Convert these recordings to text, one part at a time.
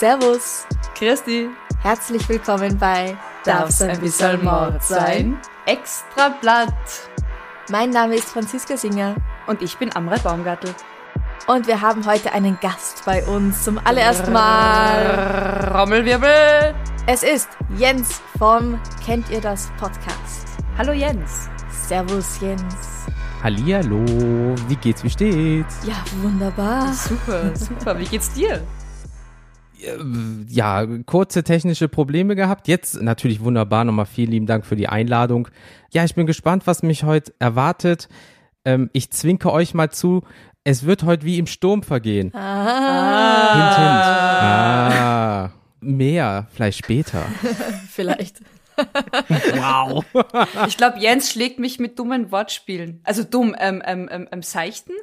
Servus, Christi, herzlich willkommen bei darf's ein bisschen Mord sein? Extra Blatt. Mein Name ist Franziska Singer Und ich bin Amre Baumgartel. und wir haben heute einen Gast bei uns zum allerersten Mal. Rommelwirbel. Es ist Jens vom Kennt ihr das Podcast? Hallo Jens. Servus Jens. Hallihallo, wie geht's, wie steht's? Ja, wunderbar. Super, super. Wie geht's dir? Ja, kurze technische Probleme gehabt. Jetzt natürlich wunderbar. Nochmal vielen lieben Dank für die Einladung. Ja, ich bin gespannt, was mich heute erwartet. Ähm, ich zwinke euch mal zu, es wird heute wie im Sturm vergehen. Ah, Hint, hint. Ah, mehr, vielleicht später. vielleicht. Wow. Ich glaube, Jens schlägt mich mit dummen Wortspielen. Also dumm, ähm, ähm, ähm, ähm seichten?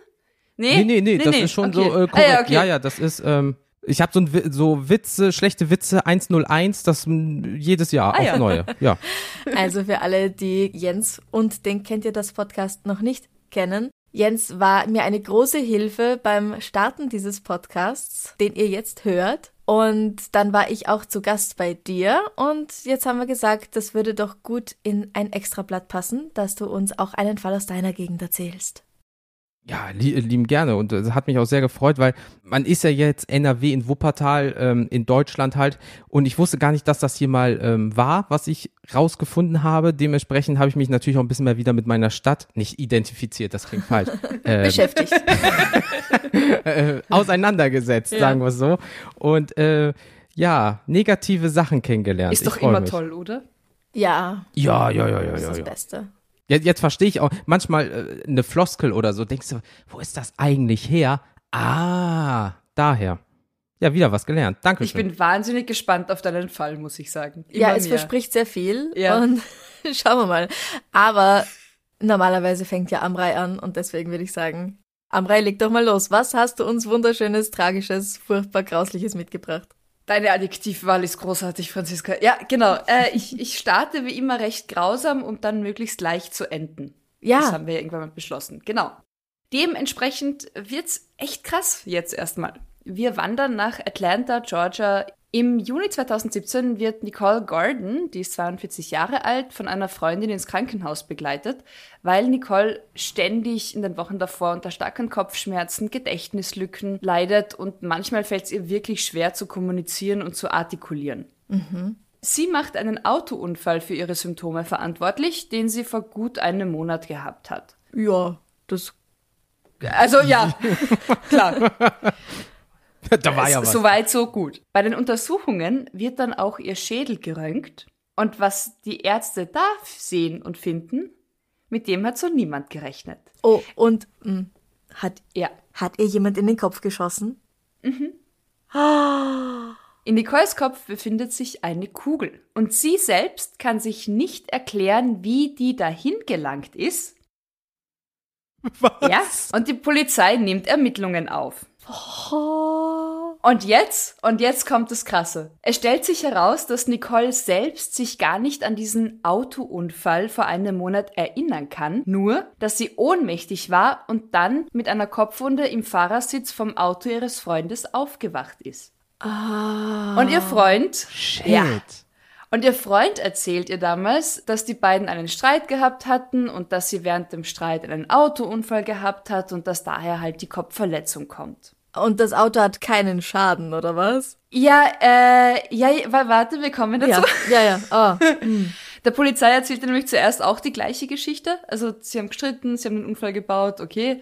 Nee, Nee, nee, nee, das ist schon okay. so äh, Ah, korrekt. ja, okay. ja, ja, das ist, ähm, ich habe so, ein, so Witze, schlechte Witze 101, das jedes Jahr Ah, auf ja. neue. Ja. Also für alle, die Jens und den Kennt ihr das Podcast noch nicht kennen. Jens war mir eine große Hilfe beim Starten dieses Podcasts, den ihr jetzt hört. Und dann war ich auch zu Gast bei dir. Und jetzt haben wir gesagt, das würde doch gut in ein Extrablatt passen, dass du uns auch einen Fall aus deiner Gegend erzählst. Ja, li lieben gerne und das hat mich auch sehr gefreut, weil man ist ja jetzt NRW in Wuppertal, ähm, in Deutschland halt und ich wusste gar nicht, dass das hier mal ähm, war, was ich rausgefunden habe. Dementsprechend habe ich mich natürlich auch ein bisschen mehr wieder mit meiner Stadt, nicht identifiziert, das klingt falsch, ähm, Beschäftigt. äh, auseinandergesetzt, Ja. sagen wir so. Und äh, ja, negative Sachen kennengelernt. Ist doch immer mich. toll, oder? Ja, Ja, ja, ja, ja, das ist ja. das ja. Beste. Jetzt, jetzt verstehe ich auch manchmal äh, eine Floskel oder so. Denkst du, wo ist das eigentlich her? Ah, daher. Ja, wieder was gelernt. Ich Dankeschön. bin wahnsinnig gespannt auf deinen Fall, muss ich sagen. ja, Immer es mehr. verspricht sehr viel. Ja. Und schauen wir mal. Aber normalerweise fängt ja Amrei an und deswegen würde ich sagen, Amrei, leg doch mal los. Was hast du uns wunderschönes, tragisches, furchtbar grausliches mitgebracht? Deine Adjektivwahl ist großartig, Franziska. Ja, genau. Äh, ich, ich starte wie immer recht grausam, um dann möglichst leicht zu enden. Das Ja, haben wir ja irgendwann mal beschlossen. Genau. Dementsprechend wird's echt krass jetzt erstmal. Wir wandern nach Atlanta, Georgia. Im Juni 2017 wird Nicole Gordon, die ist 42 Jahre alt, von einer Freundin ins Krankenhaus begleitet, weil Nicole ständig in den Wochen davor unter starken Kopfschmerzen, Gedächtnislücken leidet und manchmal fällt es ihr wirklich schwer zu kommunizieren und zu artikulieren. Sie macht einen Autounfall für ihre Symptome verantwortlich, den sie vor gut einem Monat gehabt hat. ja, das Also ja, klar. da war ja was. So weit, so gut. Bei den Untersuchungen wird dann auch ihr Schädel geröntgt. Und was die Ärzte da sehen und finden, mit dem hat so niemand gerechnet. Oh, und mh, hat, Ja. hat ihr jemand in den Kopf geschossen? In Nicoles Kopf befindet sich eine Kugel. Und sie selbst kann sich nicht erklären, wie die dahin gelangt ist. Was? Ja. Und die Polizei nimmt Ermittlungen auf. Oh. Und jetzt, und jetzt kommt das Krasse. Es stellt sich heraus, dass Nicole selbst sich gar nicht an diesen Autounfall vor einem Monat erinnern kann, nur, dass sie ohnmächtig war und dann mit einer Kopfwunde im Fahrersitz vom Auto ihres Freundes aufgewacht ist. Ah. Und ihr Freund, Shit. ja, und ihr Freund erzählt ihr damals, dass die beiden einen Streit gehabt hatten und dass sie während dem Streit einen Autounfall gehabt hat und dass daher halt die Kopfverletzung kommt. Und das Auto hat keinen Schaden, oder was? Ja, äh, ja, wa- warte, wir kommen dazu. Ja, ja, ja. Oh. Der Polizei erzählte nämlich zuerst auch die gleiche Geschichte. Also sie haben gestritten, sie haben einen Unfall gebaut, okay.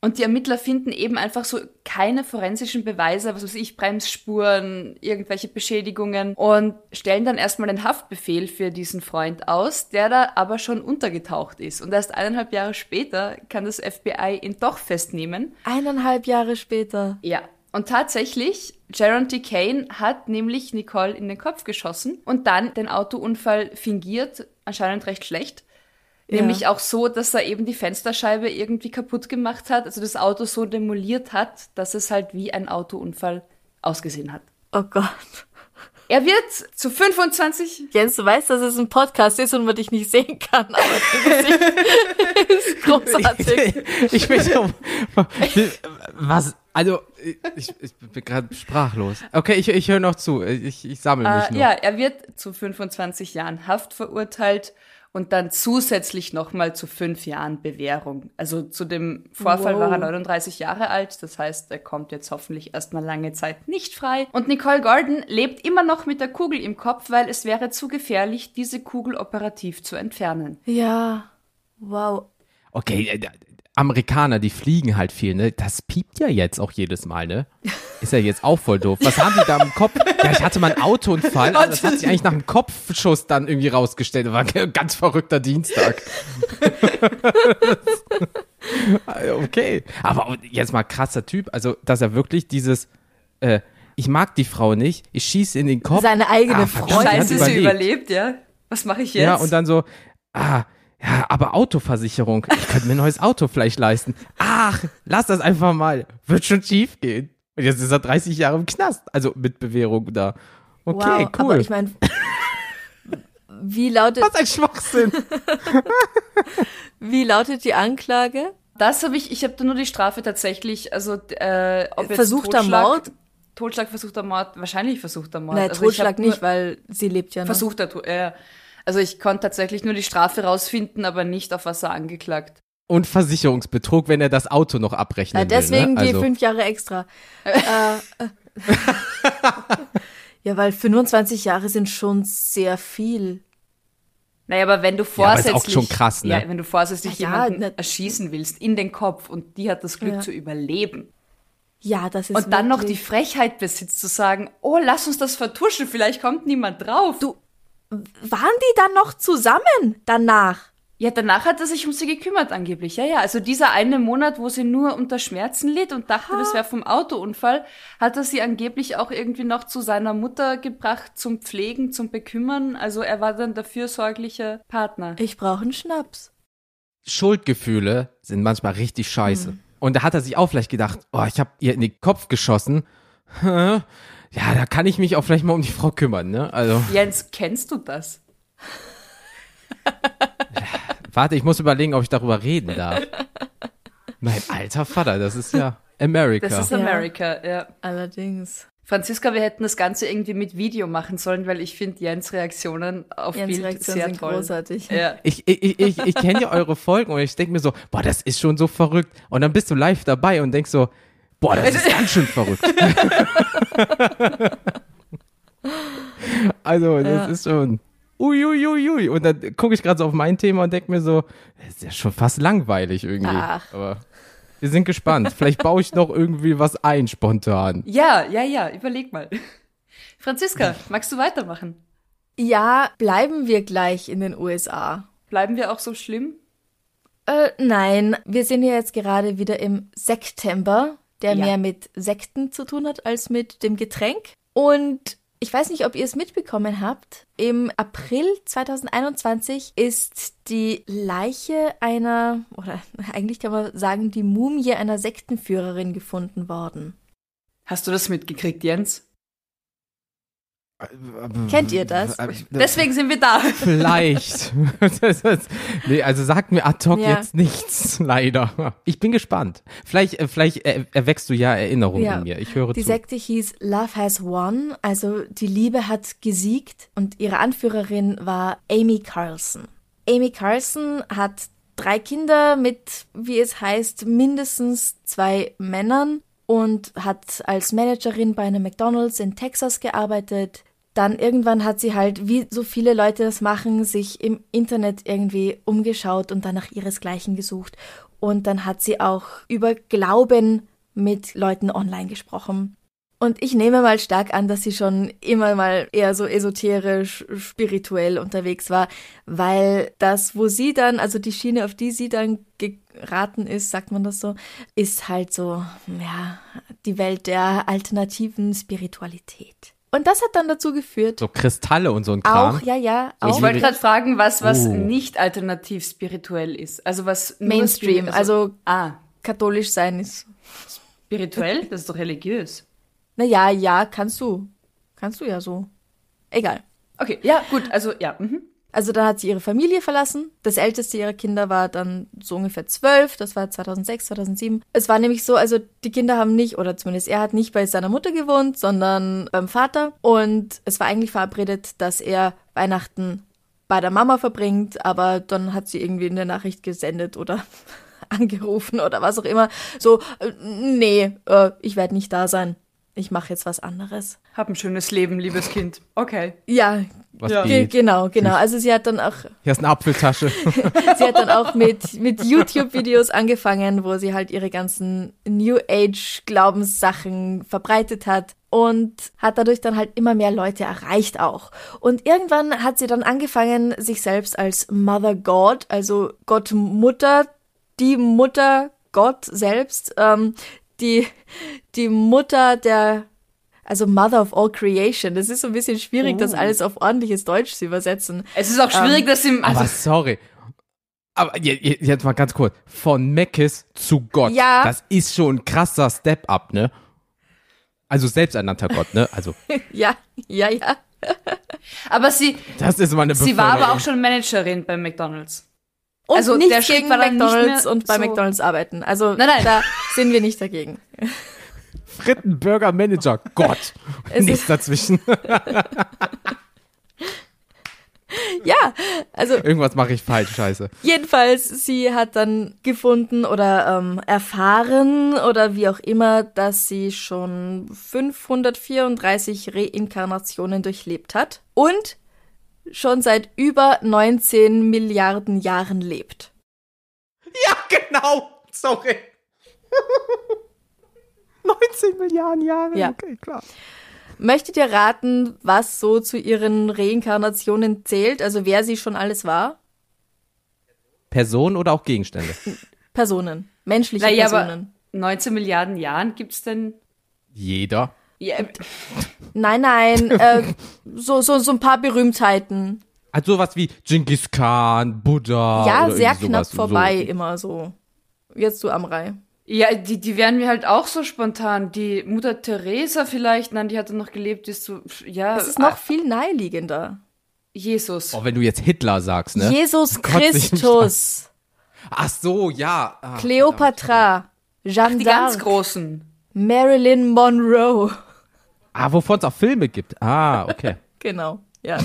Und die Ermittler finden eben einfach so keine forensischen Beweise, was weiß ich, Bremsspuren, irgendwelche Beschädigungen und stellen dann erstmal einen Haftbefehl für diesen Freund aus, der da aber schon untergetaucht ist. Und erst eineinhalb Jahre später kann das FBI ihn doch festnehmen. Eineinhalb Jahre später. Ja. Und tatsächlich, Jaron T. Kane hat nämlich Nicole in den Kopf geschossen und dann den Autounfall fingiert, anscheinend recht schlecht. Ja. Nämlich auch so, dass er eben die Fensterscheibe irgendwie kaputt gemacht hat, also das Auto so demoliert hat, dass es halt wie ein Autounfall ausgesehen hat. Oh Gott. Er wird zu 25. Jens, du weißt, dass es ein Podcast ist und man dich nicht sehen kann, aber das ist großartig. ich bin so, was, also, ich, ich bin gerade sprachlos. Okay, ich, ich höre noch zu, ich, ich sammle mich Äh, nur. ja, er wird zu 25 Jahren Haft verurteilt und dann zusätzlich nochmal zu fünf Jahren Bewährung. Also zu dem Vorfall Wow. war er 39 Jahre alt, das heißt, er kommt jetzt hoffentlich erstmal lange Zeit nicht frei. Und Nicole Gordon lebt immer noch mit der Kugel im Kopf, weil es wäre zu gefährlich, diese Kugel operativ zu entfernen. Ja. Wow. Okay, äh, Amerikaner, die fliegen halt viel, ne? Das piept ja jetzt auch jedes Mal, ne? Ist ja jetzt auch voll doof. Was haben die da im Kopf? Ja, ich hatte mal einen Autounfall, aber das hat sich eigentlich nach einem Kopfschuss dann irgendwie rausgestellt. Das war ein ganz verrückter Dienstag. okay. Aber jetzt mal krasser Typ, also, dass er wirklich dieses, äh, ich mag die Frau nicht, ich schieße in den Kopf. Seine eigene Ah, hat Scheiße, sie überlebt, ja? Was mache ich jetzt? Ja, und dann so, ah, ja, aber Autoversicherung. Ich könnte mir ein neues Auto vielleicht leisten. Ach, lass das einfach mal. Wird schon schief gehen. Und jetzt ist er 30 Jahre im Knast. Also mit Bewährung da. Okay, wow. cool. Aber ich meine, wie lautet, Was ein Schwachsinn. wie lautet die Anklage? Das habe ich, ich habe da nur die Strafe tatsächlich, also äh, ob jetzt Versuchter Totschlag, Mord? Totschlag, versuchter Mord, wahrscheinlich versuchter Mord. Nein, Also ich Totschlag nicht, weil sie lebt ja noch. Versuchter, äh, also ich konnte tatsächlich nur die Strafe rausfinden, aber nicht auf was er angeklagt. Und Versicherungsbetrug, wenn er das Auto noch abrechnen Ja, deswegen will. Ne? die Also, fünf Jahre extra. äh, äh. ja, weil 25 Jahre sind schon sehr viel. Naja, aber wenn du Ja, vorsätzlich, auch schon krass, ne? ja, wenn du vorsätzlich Ja, jemanden ne- erschießen willst in den Kopf und die hat das Glück Ja. zu überleben Ja, das ist und dann noch die Frechheit besitzt zu sagen, oh, lass uns das vertuschen, vielleicht kommt niemand drauf. Du- Waren die dann noch zusammen danach? Ja, danach hat er sich um sie gekümmert angeblich. Ja, ja. Also dieser eine Monat, wo sie nur unter Schmerzen litt und dachte, das wäre vom Autounfall, hat er sie angeblich auch irgendwie noch zu seiner Mutter gebracht zum Pflegen, zum Bekümmern. Also er war dann der fürsorgliche Partner. Ich brauche einen Schnaps. Schuldgefühle sind manchmal richtig scheiße. Hm. Und da hat er sich auch vielleicht gedacht, oh, ich habe ihr in den Kopf geschossen. Ja, da kann ich mich auch vielleicht mal um die Frau kümmern, ne? Also, Jens, kennst du das? warte, ich muss überlegen, ob ich darüber reden darf. Mein alter Vater, das ist ja America. Das ist Ja. America, ja. Allerdings. Franziska, wir hätten das Ganze irgendwie mit Video machen sollen, weil ich finde Jens Reaktionen auf Jens Bild Reaktionen sehr sind toll. großartig. Ja. Ich, ich, ich, ich, ich kenne ja eure Folgen und ich denke mir so, boah, das ist schon so verrückt. Und dann bist du live dabei und denkst so, boah, das ist ganz schön verrückt. also, das Ja. ist schon uiuiuiui. Ui, ui. Und dann gucke ich gerade so auf mein Thema und denke mir so, das ist ja schon fast langweilig irgendwie. Ach. Aber wir sind gespannt. Vielleicht baue ich noch irgendwie was ein spontan. ja, ja, ja, überleg mal. Franziska, magst du weitermachen? Ja, bleiben wir gleich in den USA. Bleiben wir auch so schlimm? Äh, nein, wir sind ja jetzt gerade wieder im September, der Ja. mehr mit Sekten zu tun hat als mit dem Getränk. Und ich weiß nicht, ob ihr es mitbekommen habt. Im April 2021 ist die Leiche einer, oder eigentlich kann man sagen, die Mumie einer Sektenführerin gefunden worden. Hast du das mitgekriegt, Jens? Kennt ihr das? Deswegen sind wir da. Vielleicht. Das ist- nee, also sagt mir ad hoc Ja. jetzt nichts, leider. Ich bin gespannt. Vielleicht, äh, vielleicht er, erweckst du ja Erinnerungen Ja. in mir. Ich höre Die zu. Sekte hieß Love Has Won, also die Liebe hat gesiegt und ihre Anführerin war Amy Carlson. Amy Carlson hat drei Kinder mit, wie es heißt, mindestens zwei Männern und hat als Managerin bei einem McDonald's in Texas gearbeitet. Dann irgendwann hat sie halt, wie so viele Leute das machen, sich im Internet irgendwie umgeschaut und dann nach ihresgleichen gesucht Und dann hat sie auch über Glauben mit Leuten online gesprochen. Und ich nehme mal stark an, dass sie schon immer mal eher so esoterisch, spirituell unterwegs war, weil das, wo sie dann, also die Schiene, auf die sie dann geraten ist, sagt man das so, ist halt so, ja, die Welt der alternativen Spiritualität. Und das hat dann dazu geführt, So Kristalle und so ein Kram. auch, ja, ja, Ich auch wollte gerade fragen, was, was Oh. nicht alternativ spirituell ist. Also was nur Mainstream, spiri- also ah, katholisch sein ist. spirituell, das ist doch religiös. Naja, ja, kannst du. Kannst du ja so. Egal. Okay, ja, gut, also ja. Mhm. Also dann hat sie ihre Familie verlassen. Das älteste ihrer Kinder war dann so ungefähr zwölf. Das war 2006, 2007. Es war nämlich so, also die Kinder haben nicht, oder zumindest er hat nicht bei seiner Mutter gewohnt, sondern beim Vater. Und es war eigentlich verabredet, dass er Weihnachten bei der Mama verbringt, aber dann hat sie irgendwie eine Nachricht gesendet oder angerufen oder was auch immer. So, äh, nee, äh, ich werde nicht da sein. Ich mache jetzt was anderes. Hab ein schönes Leben, liebes Kind. Okay. Ja, Was Ja. ge geht. genau, genau. Also sie hat dann auch Hier ist eine Apfeltasche. Sie hat dann auch mit, mit YouTube-Videos angefangen, wo sie halt ihre ganzen New Age-Glaubenssachen verbreitet hat und hat dadurch dann halt immer mehr Leute erreicht auch. Und irgendwann hat sie dann angefangen, sich selbst als Mother God, also Gott Mutter, die Mutter Gott selbst, ähm, die, die Mutter der also Mother of all Creation. Das ist so ein bisschen schwierig, das alles auf ordentliches Deutsch zu übersetzen. Es ist auch schwierig, dass im also, Aber sorry. Aber je- je- jetzt mal ganz kurz. Von Meckes zu Gott. Ja. Das ist schon ein krasser Step-up, ne? Also selbsternannter Gott, ne? Also, Ja, ja, ja. aber sie, das ist mal eine sie war aber auch schon Managerin bei McDonald's. Und Also nichts der Schritt nicht McDonalds und bei so- McDonalds arbeiten. Also Nein, nein. da sind wir nicht dagegen. Frittenburger Manager. Gott. Es Nichts ist- dazwischen. Ja, also Irgendwas mache ich falsch, scheiße. jedenfalls, sie hat dann gefunden oder ähm, erfahren oder wie auch immer, dass sie schon 534 Reinkarnationen durchlebt hat und schon seit über 19 Milliarden Jahren lebt. Ja, genau. Sorry. 19 Milliarden Jahre. Ja. Okay, klar. Möchtet ihr raten, was so zu ihren Reinkarnationen zählt? Also wer sie schon alles war? Personen oder auch Gegenstände? Personen. Menschliche Naja, aber Personen. 19 Milliarden Jahren gibt's denn. Jeder. Ja, Nein, nein, äh, so, so, so ein paar Berühmtheiten. Also sowas wie Genghis Khan, Buddha. ja, oder sehr knapp sowas. vorbei, So. immer so. Jetzt du Amrei. ja die, die wären mir halt auch so spontan. Die Mutter Teresa vielleicht, nein, die hatte noch gelebt, ist so, ja. Es ist noch ah, viel naheliegender. Jesus. Oh, wenn du jetzt Hitler sagst, ne? Jesus Christus, Ach so, ja. Ah, Cleopatra, Jeanne Die ganz d'Arc, Großen. Marilyn Monroe. Ah, wovon es auch Filme gibt. Ah, okay. Genau, ja.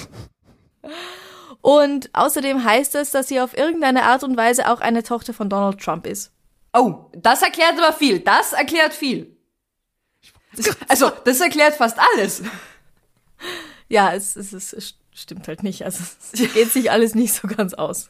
Und außerdem heißt es, dass sie auf irgendeine Art und Weise auch eine Tochter von Donald Trump ist. Oh, das erklärt aber viel. Das erklärt viel. Also, das erklärt fast alles. Ja, es, es, es, stimmt halt nicht. Also es geht sich alles nicht so ganz aus.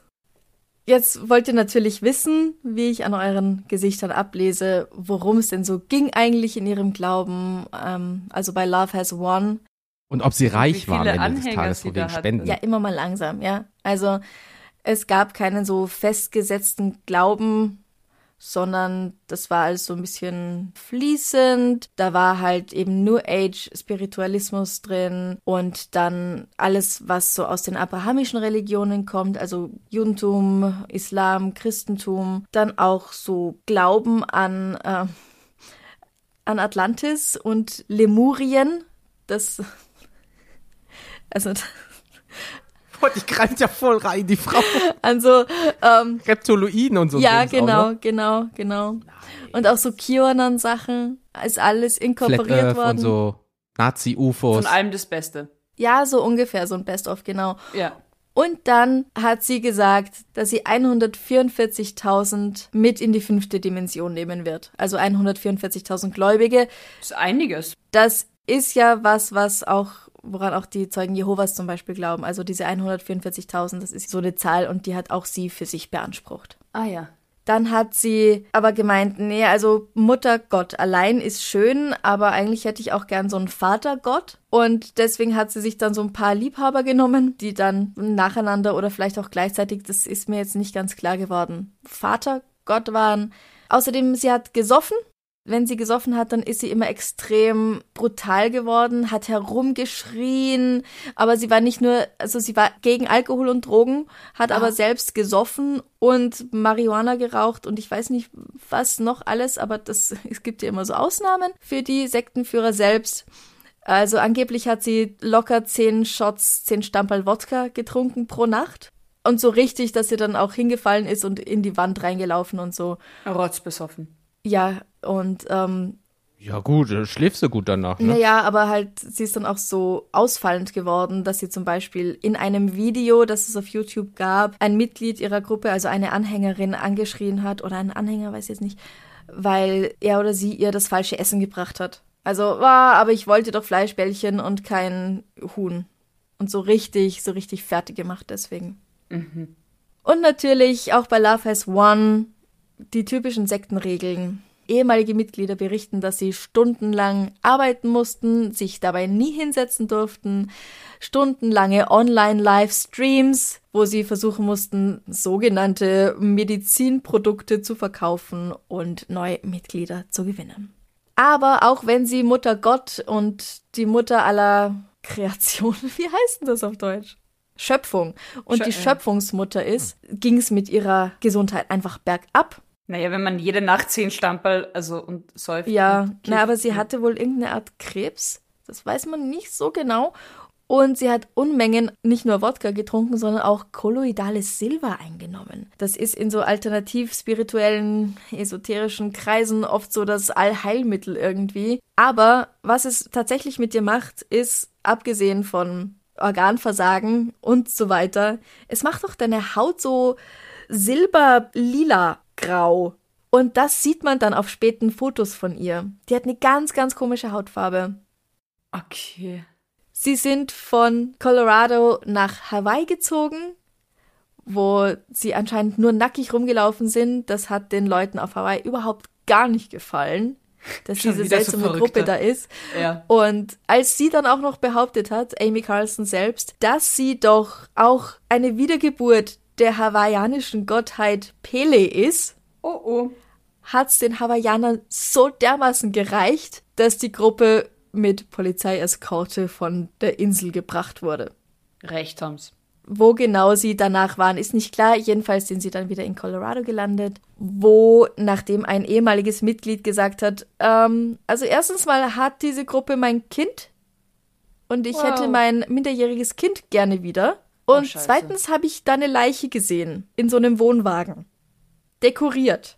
Jetzt wollt ihr natürlich wissen, wie ich an euren Gesichtern ablese, worum es denn so ging eigentlich in ihrem Glauben, ähm, also bei Love Has Won. Und ob sie reich wie war am viele Ende des Tages sie von hat. Spenden. Ja, immer mal langsam, ja. Also es gab keinen so festgesetzten Glauben, sondern das war alles so ein bisschen fließend. Da war halt eben New Age Spiritualismus drin und dann alles, was so aus den abrahamischen Religionen kommt, also Judentum, Islam, Christentum, dann auch so Glauben an, äh, an Atlantis und Lemurien. Das, also Gott, ich greife ja voll rein, die Frau. an so ähm, Reptiloiden und so. ja, Dings auch genau, noch. genau, genau. Und auch so QAnon-Sachen ist alles Flat inkorporiert Earth worden. und so Nazi-UFOs. Von allem das Beste. Ja, so ungefähr, so ein Best-of, genau. Ja. Und dann hat sie gesagt, dass sie 144.000 mit in die fünfte Dimension nehmen wird. Also 144.000 Gläubige. Das ist einiges. Das ist ja was, was auch, woran auch die Zeugen Jehovas zum Beispiel glauben. Also diese 144.000, das ist so eine Zahl und die hat auch sie für sich beansprucht. Ah ja. Dann hat sie aber gemeint, nee, also Muttergott allein ist schön, aber eigentlich hätte ich auch gern so einen Vatergott. Und deswegen hat sie sich dann so ein paar Liebhaber genommen, die dann nacheinander oder vielleicht auch gleichzeitig, das ist mir jetzt nicht ganz klar geworden, Vatergott waren. Außerdem, sie hat gesoffen wenn sie gesoffen hat, dann ist sie immer extrem brutal geworden, hat herumgeschrien, aber sie war nicht nur, also sie war gegen Alkohol und Drogen, hat ah. aber selbst gesoffen und Marihuana geraucht und ich weiß nicht was noch alles, aber das, es gibt ja immer so Ausnahmen für die Sektenführer selbst. Also angeblich hat sie locker zehn Shots, zehn Stamperl Wodka getrunken pro Nacht. Und so richtig, dass sie dann auch hingefallen ist und in die Wand reingelaufen und so. Rotzbesoffen. Ja, und ähm, ja gut, schläfst du gut danach, ne? Naja, aber halt, sie ist dann auch so ausfallend geworden, dass sie zum Beispiel in einem Video, das es auf YouTube gab, ein Mitglied ihrer Gruppe, also eine Anhängerin, angeschrien hat, oder ein Anhänger, weiß ich jetzt nicht, weil er oder sie ihr das falsche Essen gebracht hat. Also, war, aber ich wollte doch Fleischbällchen und kein Huhn. Und so richtig, so richtig fertig gemacht deswegen. Mhm. Und natürlich auch bei Love Has One die typischen Sektenregeln. Ehemalige Mitglieder berichten, dass sie stundenlang arbeiten mussten, sich dabei nie hinsetzen durften, stundenlange Online-Livestreams, wo sie versuchen mussten, sogenannte Medizinprodukte zu verkaufen und neue Mitglieder zu gewinnen. Aber auch wenn sie Mutter Gott und die Mutter aller Kreation, wie heißt denn das auf Deutsch? Schöpfung und Schö die Schöpfungsmutter ist, ging es mit ihrer Gesundheit einfach bergab. Naja, wenn man jede Nacht zehn Stamperl, also und säuft. Ja, na, aber sie hatte wohl irgendeine Art Krebs. Das weiß man nicht so genau. Und sie hat Unmengen nicht nur Wodka getrunken, sondern auch kolloidales Silber eingenommen. Das ist in so alternativ spirituellen, esoterischen Kreisen oft so das Allheilmittel irgendwie. Aber was es tatsächlich mit dir macht, ist, abgesehen von Organversagen und so weiter, es macht doch deine Haut so silber-lila grau. Und das sieht man dann auf späten Fotos von ihr. Die hat eine ganz, ganz komische Hautfarbe. Okay. Sie sind von Colorado nach Hawaii gezogen, wo sie anscheinend nur nackig rumgelaufen sind. Das hat den Leuten auf Hawaii überhaupt gar nicht gefallen, dass Schon diese seltsame so Gruppe da ist. Ja. Und als sie dann auch noch behauptet hat, Amy Carlson selbst, dass sie doch auch eine Wiedergeburt der hawaiianischen Gottheit Pele ist, oh oh. hat's den Hawaiianern so dermaßen gereicht, dass die Gruppe mit Polizeieskorte von der Insel gebracht wurde. Recht haben's. Wo genau sie danach waren, ist nicht klar. Jedenfalls sind sie dann wieder in Colorado gelandet, wo, nachdem ein ehemaliges Mitglied gesagt hat, ähm, also erstens mal hat diese Gruppe mein Kind und ich wow. hätte mein minderjähriges Kind gerne wieder. Oh, Und oh, zweitens habe ich da eine Leiche gesehen in so einem Wohnwagen. Dekoriert.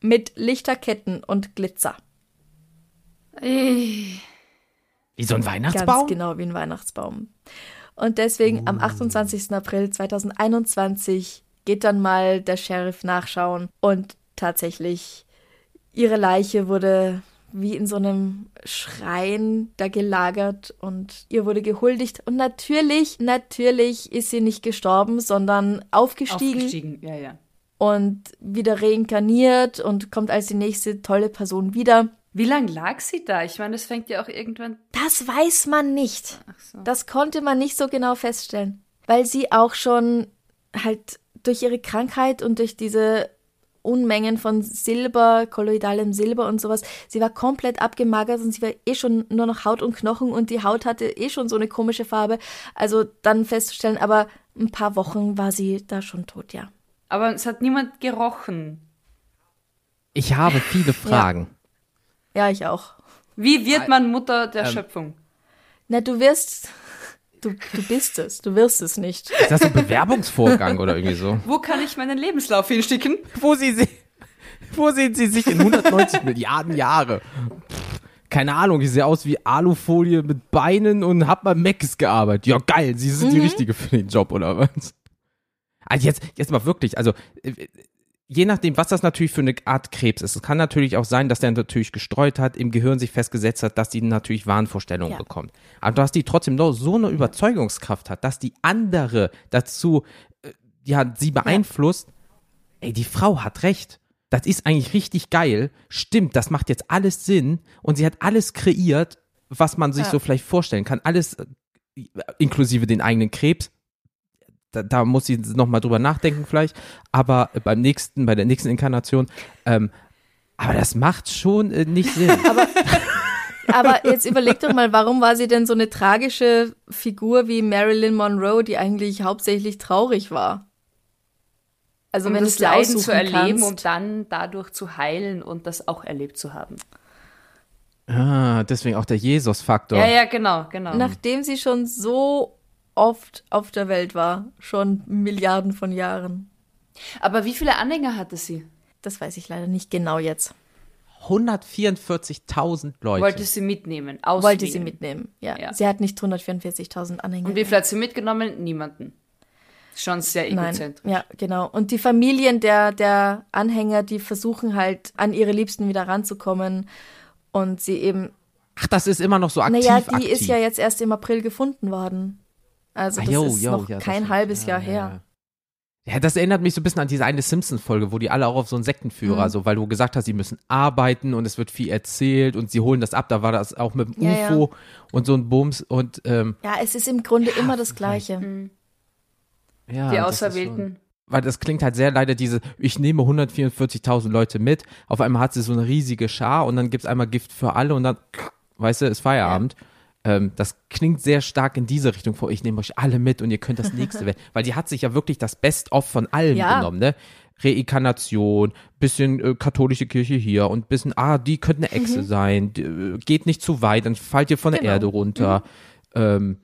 Mit Lichterketten und Glitzer. Wie so ein Weihnachtsbaum? Ganz genau wie ein Weihnachtsbaum. Und deswegen uh. am 28. April 2021 geht dann mal der Sheriff nachschauen und tatsächlich ihre Leiche wurde wie in so einem Schrein da gelagert und ihr wurde gehuldigt. Und natürlich, natürlich ist sie nicht gestorben, sondern aufgestiegen. Aufgestiegen, ja, ja. Und wieder reinkarniert und kommt als die nächste tolle Person wieder. Wie lange lag sie da? Ich meine, das fängt ja auch irgendwann. Das weiß man nicht. So. Das konnte man nicht so genau feststellen. Weil sie auch schon halt durch ihre Krankheit und durch diese Unmengen von Silber, kolloidalem Silber und sowas. Sie war komplett abgemagert und sie war eh schon nur noch Haut und Knochen und die Haut hatte eh schon so eine komische Farbe. Also dann festzustellen, aber ein paar Wochen war sie da schon tot, ja. Aber es hat niemand gerochen. Ich habe viele Fragen. Ja, ja ich auch. Wie wird man Mutter der ähm, Schöpfung? Na, du wirst Du, du bist es, du wirst es nicht. Ist das ein Bewerbungsvorgang oder irgendwie so? Wo kann ich meinen Lebenslauf hinsticken? Wo sie, sie wo sehen sie sich in 190 Milliarden Jahre? keine Ahnung, ich sehe aus wie Alufolie mit Beinen und hab bei Macs gearbeitet. Ja, geil, sie sind mhm. die Richtige für den Job, oder was? Also jetzt, jetzt mal wirklich, also äh, je nachdem, was das natürlich für eine Art Krebs ist. Es kann natürlich auch sein, dass der natürlich gestreut hat, im Gehirn sich festgesetzt hat, dass die natürlich Wahnvorstellungen ja. bekommt. Aber dass die trotzdem noch so eine Überzeugungskraft hat, dass die andere dazu, äh, ja, sie beeinflusst. ey, die Frau hat recht. Das ist eigentlich richtig geil. Stimmt, das macht jetzt alles Sinn. Und sie hat alles kreiert, was man sich Ja. so vielleicht vorstellen kann. Alles äh, inklusive den eigenen Krebs. Da, da muss sie nochmal drüber nachdenken vielleicht. Aber beim nächsten, bei der nächsten Inkarnation, ähm, aber das macht schon äh, nicht Sinn. Aber jetzt überleg doch mal, warum war sie denn so eine tragische Figur wie Marilyn Monroe, die eigentlich hauptsächlich traurig war? Also um wenn das Leiden zu erleben, kannst, um dann dadurch zu heilen und das auch erlebt zu haben. ah, deswegen auch der Jesus-Faktor. Ja, ja, genau, genau. nachdem sie schon so oft auf der Welt war, schon Milliarden von Jahren. Aber wie viele Anhänger hatte sie? Das weiß ich leider nicht genau jetzt. 144.000 Leute. Wollte sie mitnehmen? Aus Wollte sie mitnehmen, ja. Ja. Sie hat nicht 144.000 Anhänger. Und wie viel hat sie mitgenommen? Niemanden. Schon sehr Nein, egozentrisch. ja, genau. Und die Familien der, der Anhänger, die versuchen halt an ihre Liebsten wieder ranzukommen und sie eben, Ach, das ist immer noch so aktiv. naja, die aktiv. ist ja jetzt erst im April gefunden worden. Also Ah, das jo, ist jo, noch ja, kein halbes Ja, Jahr ja, her. Ja. ja, das erinnert mich so ein bisschen an diese eine Simpsons-Folge, wo die alle auch auf so einen Sektenführer, Mhm. so, weil du gesagt hast, sie müssen arbeiten und es wird viel erzählt und sie holen das ab. Da war das auch mit dem Ja, ja. UFO und so ein Bums und ähm, Ja, es ist im Grunde immer das Gleiche. ja. Die Auserwählten. Weil das klingt halt sehr leider diese, ich nehme 144.000 Leute mit, auf einmal hat sie so eine riesige Schar und dann gibt's einmal Gift für alle und dann, weißt du, ist Feierabend. Ähm, das klingt sehr stark in diese Richtung vor, ich nehme euch alle mit und ihr könnt das nächste werden. Weil die hat sich ja wirklich das Best-of von allen Ja. genommen, ne? Reinkarnation, bisschen äh, katholische Kirche hier und bisschen, ah, die könnte eine Echse sein, d- äh, geht nicht zu weit, dann fallt ihr von der Mhm. Genau. Erde runter. Ähm,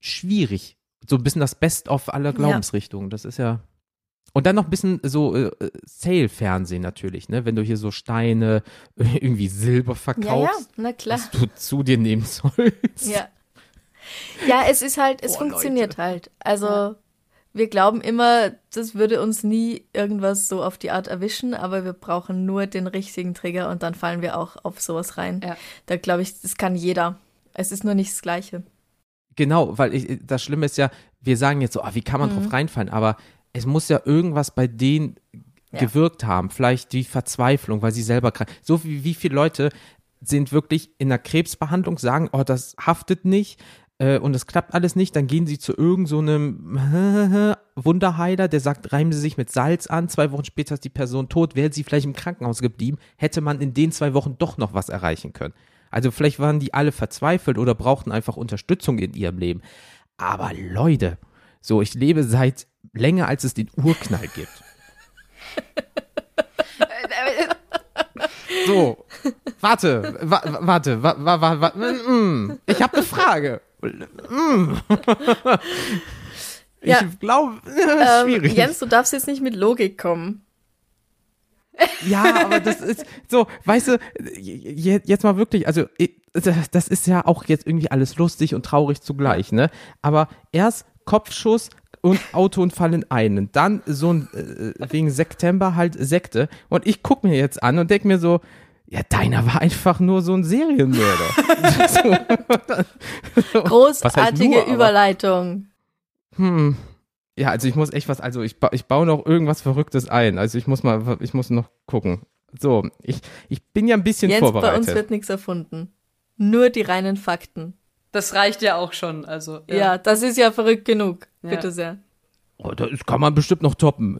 schwierig. So ein bisschen das Best-of aller Glaubensrichtungen. Das ist ja. Und dann noch ein bisschen so äh, Sale-Fernsehen natürlich, ne? Wenn du hier so Steine, irgendwie Silber Ja, ja, verkaufst, na klar. was du zu dir nehmen sollst. Ja. Ja, es ist halt, es Boah, funktioniert Leute. halt. Also, wir glauben immer, das würde uns nie irgendwas so auf die Art erwischen, aber wir brauchen nur den richtigen Trigger und dann fallen wir auch auf sowas rein. Ja. Da glaube ich, das kann jeder. Es ist nur nicht das Gleiche. Genau, weil ich, das Schlimme ist ja, wir sagen jetzt so, ah, wie kann man Mhm. drauf reinfallen? Aber es muss ja irgendwas bei denen Ja. gewirkt haben. Vielleicht die Verzweiflung, weil sie selber krank. So wie, wie viele Leute sind wirklich in der Krebsbehandlung, sagen, oh, das haftet nicht äh, und es klappt alles nicht, dann gehen sie zu irgendeinem so einem Wunderheiler, der sagt, reimen sie sich mit Salz an, zwei Wochen später ist die Person tot, wäre sie vielleicht im Krankenhaus geblieben, hätte man in den zwei Wochen doch noch was erreichen können. Also vielleicht waren die alle verzweifelt oder brauchten einfach Unterstützung in ihrem Leben. Aber Leute, so, ich lebe seit länger, als es den Urknall gibt. So, warte, wa, wa- warte, wa, wa, wa, wa, mm, ich habe eine Frage. Mm. Ich Ja. glaube, Ähm, schwierig. Jens, du darfst jetzt nicht mit Logik kommen. Ja, aber das ist so, weißt du, je- jetzt mal wirklich, also das ist ja auch jetzt irgendwie alles lustig und traurig zugleich, ne? Aber erst Kopfschuss und Autounfall in einen, dann so ein äh, wegen September halt Sekte und ich guck mir jetzt an und denk mir so, ja, deiner war einfach nur so ein Serienmörder. so, Großartige nur, aber- Überleitung. hm. Ja, also ich muss echt was, also ich, ba ich baue noch irgendwas Verrücktes ein. Also ich muss mal, ich muss noch gucken. So, ich, ich bin ja ein bisschen bei vorbereitet. uns wird nichts erfunden. Nur die reinen Fakten. Das reicht ja auch schon. Also, Ja, das ist ja verrückt genug. Ja. Bitte sehr. Oh, das kann man bestimmt noch toppen.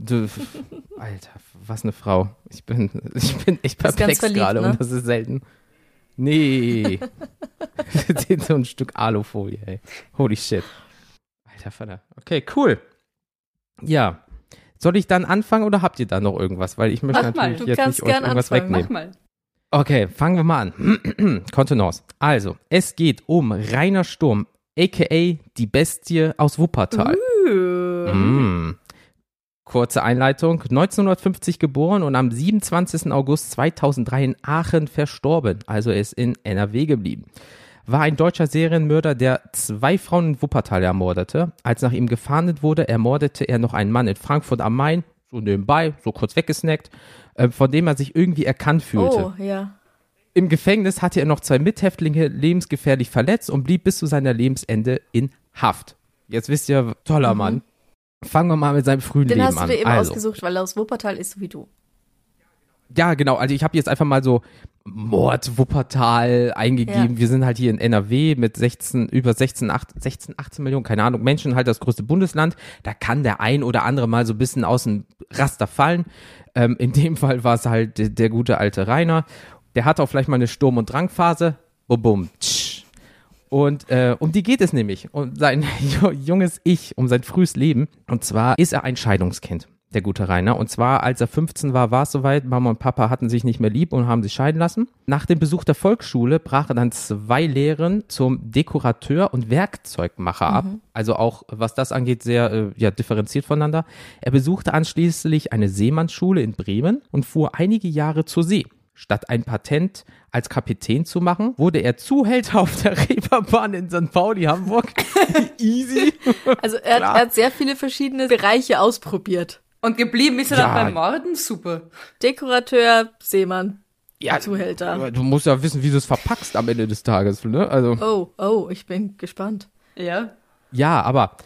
Alter, was eine Frau. Ich bin, ich bin echt perplex verliebt, gerade ne? und das ist selten. Nee. so ein Stück Alufolie, ey. Holy shit. Alter Vater. Okay, cool. Ja. Soll ich dann anfangen oder habt ihr da noch irgendwas? Weil ich möchte Mach mal, natürlich du jetzt kannst nicht euch irgendwas anfangen. wegnehmen. Mach mal. Okay, fangen wir mal an. Kontenance. Also, es geht um Rainer Sturm, a.k.a. die Bestie aus Wuppertal. Mm. Kurze Einleitung. 1950 geboren und am 27. August 2003 in Aachen verstorben. Also er ist in NRW geblieben. War ein deutscher Serienmörder, der zwei Frauen in Wuppertal ermordete. Als nach ihm gefahndet wurde, ermordete er noch einen Mann in Frankfurt am Main, so nebenbei, so kurz weggesnackt, äh, von dem er sich irgendwie erkannt fühlte. Oh, ja. Im Gefängnis hatte er noch zwei Mithäftlinge lebensgefährlich verletzt und blieb bis zu seiner Lebensende in Haft. Jetzt wisst ihr, toller Mann. fangen wir mal mit seinem frühen Den Leben hast du an. dir eben also. ausgesucht, weil er aus Wuppertal ist, so wie du. Ja, genau. Also ich habe jetzt einfach mal so Mord Wuppertal eingegeben. Ja. Wir sind halt hier in NRW mit 16, über 16, 8, 16, 18 Millionen, keine Ahnung, Menschen, halt das größte Bundesland. Da kann der ein oder andere mal so ein bisschen aus dem Raster fallen. Ähm, in dem Fall war es halt der, der gute alte Rainer. Der hatte auch vielleicht mal eine Sturm- und Drangphase. Bum, bum, tsch. Und äh, um die geht es nämlich, um sein ju- junges Ich, um sein frühes Leben. Und zwar ist er ein Scheidungskind, der gute Rainer. Und zwar, als er 15 war, war es soweit, Mama und Papa hatten sich nicht mehr lieb und haben sich scheiden lassen. Nach dem Besuch der Volksschule brach er dann zwei Lehren zum Dekorateur und Werkzeugmacher ab. Also auch, was das angeht, sehr äh, ja, differenziert voneinander. Er besuchte anschließend eine Seemannsschule in Bremen und fuhr einige Jahre zur See. Statt ein Patent als Kapitän zu machen, wurde er Zuhälter auf der Reeperbahn in St. Pauli, Hamburg. Easy. Also er, hat- er hat sehr viele verschiedene Bereiche ausprobiert. Und geblieben ist er Ja. dann beim Morden? Super. Dekorateur, Seemann, Ja, Zuhälter. Du musst ja wissen, wie du es verpackst am Ende des Tages. Ne? Also, Oh, oh, ich bin gespannt. Ja. ja, aber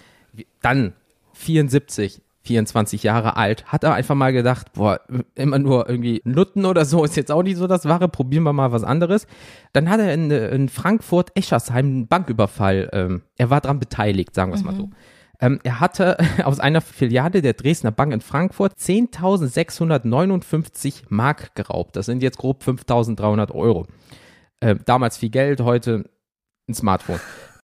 dann 74, 24 Jahre alt, hat er einfach mal gedacht, boah, immer nur irgendwie Nutten oder so ist jetzt auch nicht so das Wahre, probieren wir mal was anderes. Dann hat er in, in Frankfurt Eschersheim einen Banküberfall, ähm, er war dran beteiligt, sagen wir es mal so. Ähm, er hatte aus einer Filiale der Dresdner Bank in Frankfurt 10.659 Mark geraubt. Das sind jetzt grob 5.300 Euro. Äh, damals viel Geld, heute ein Smartphone.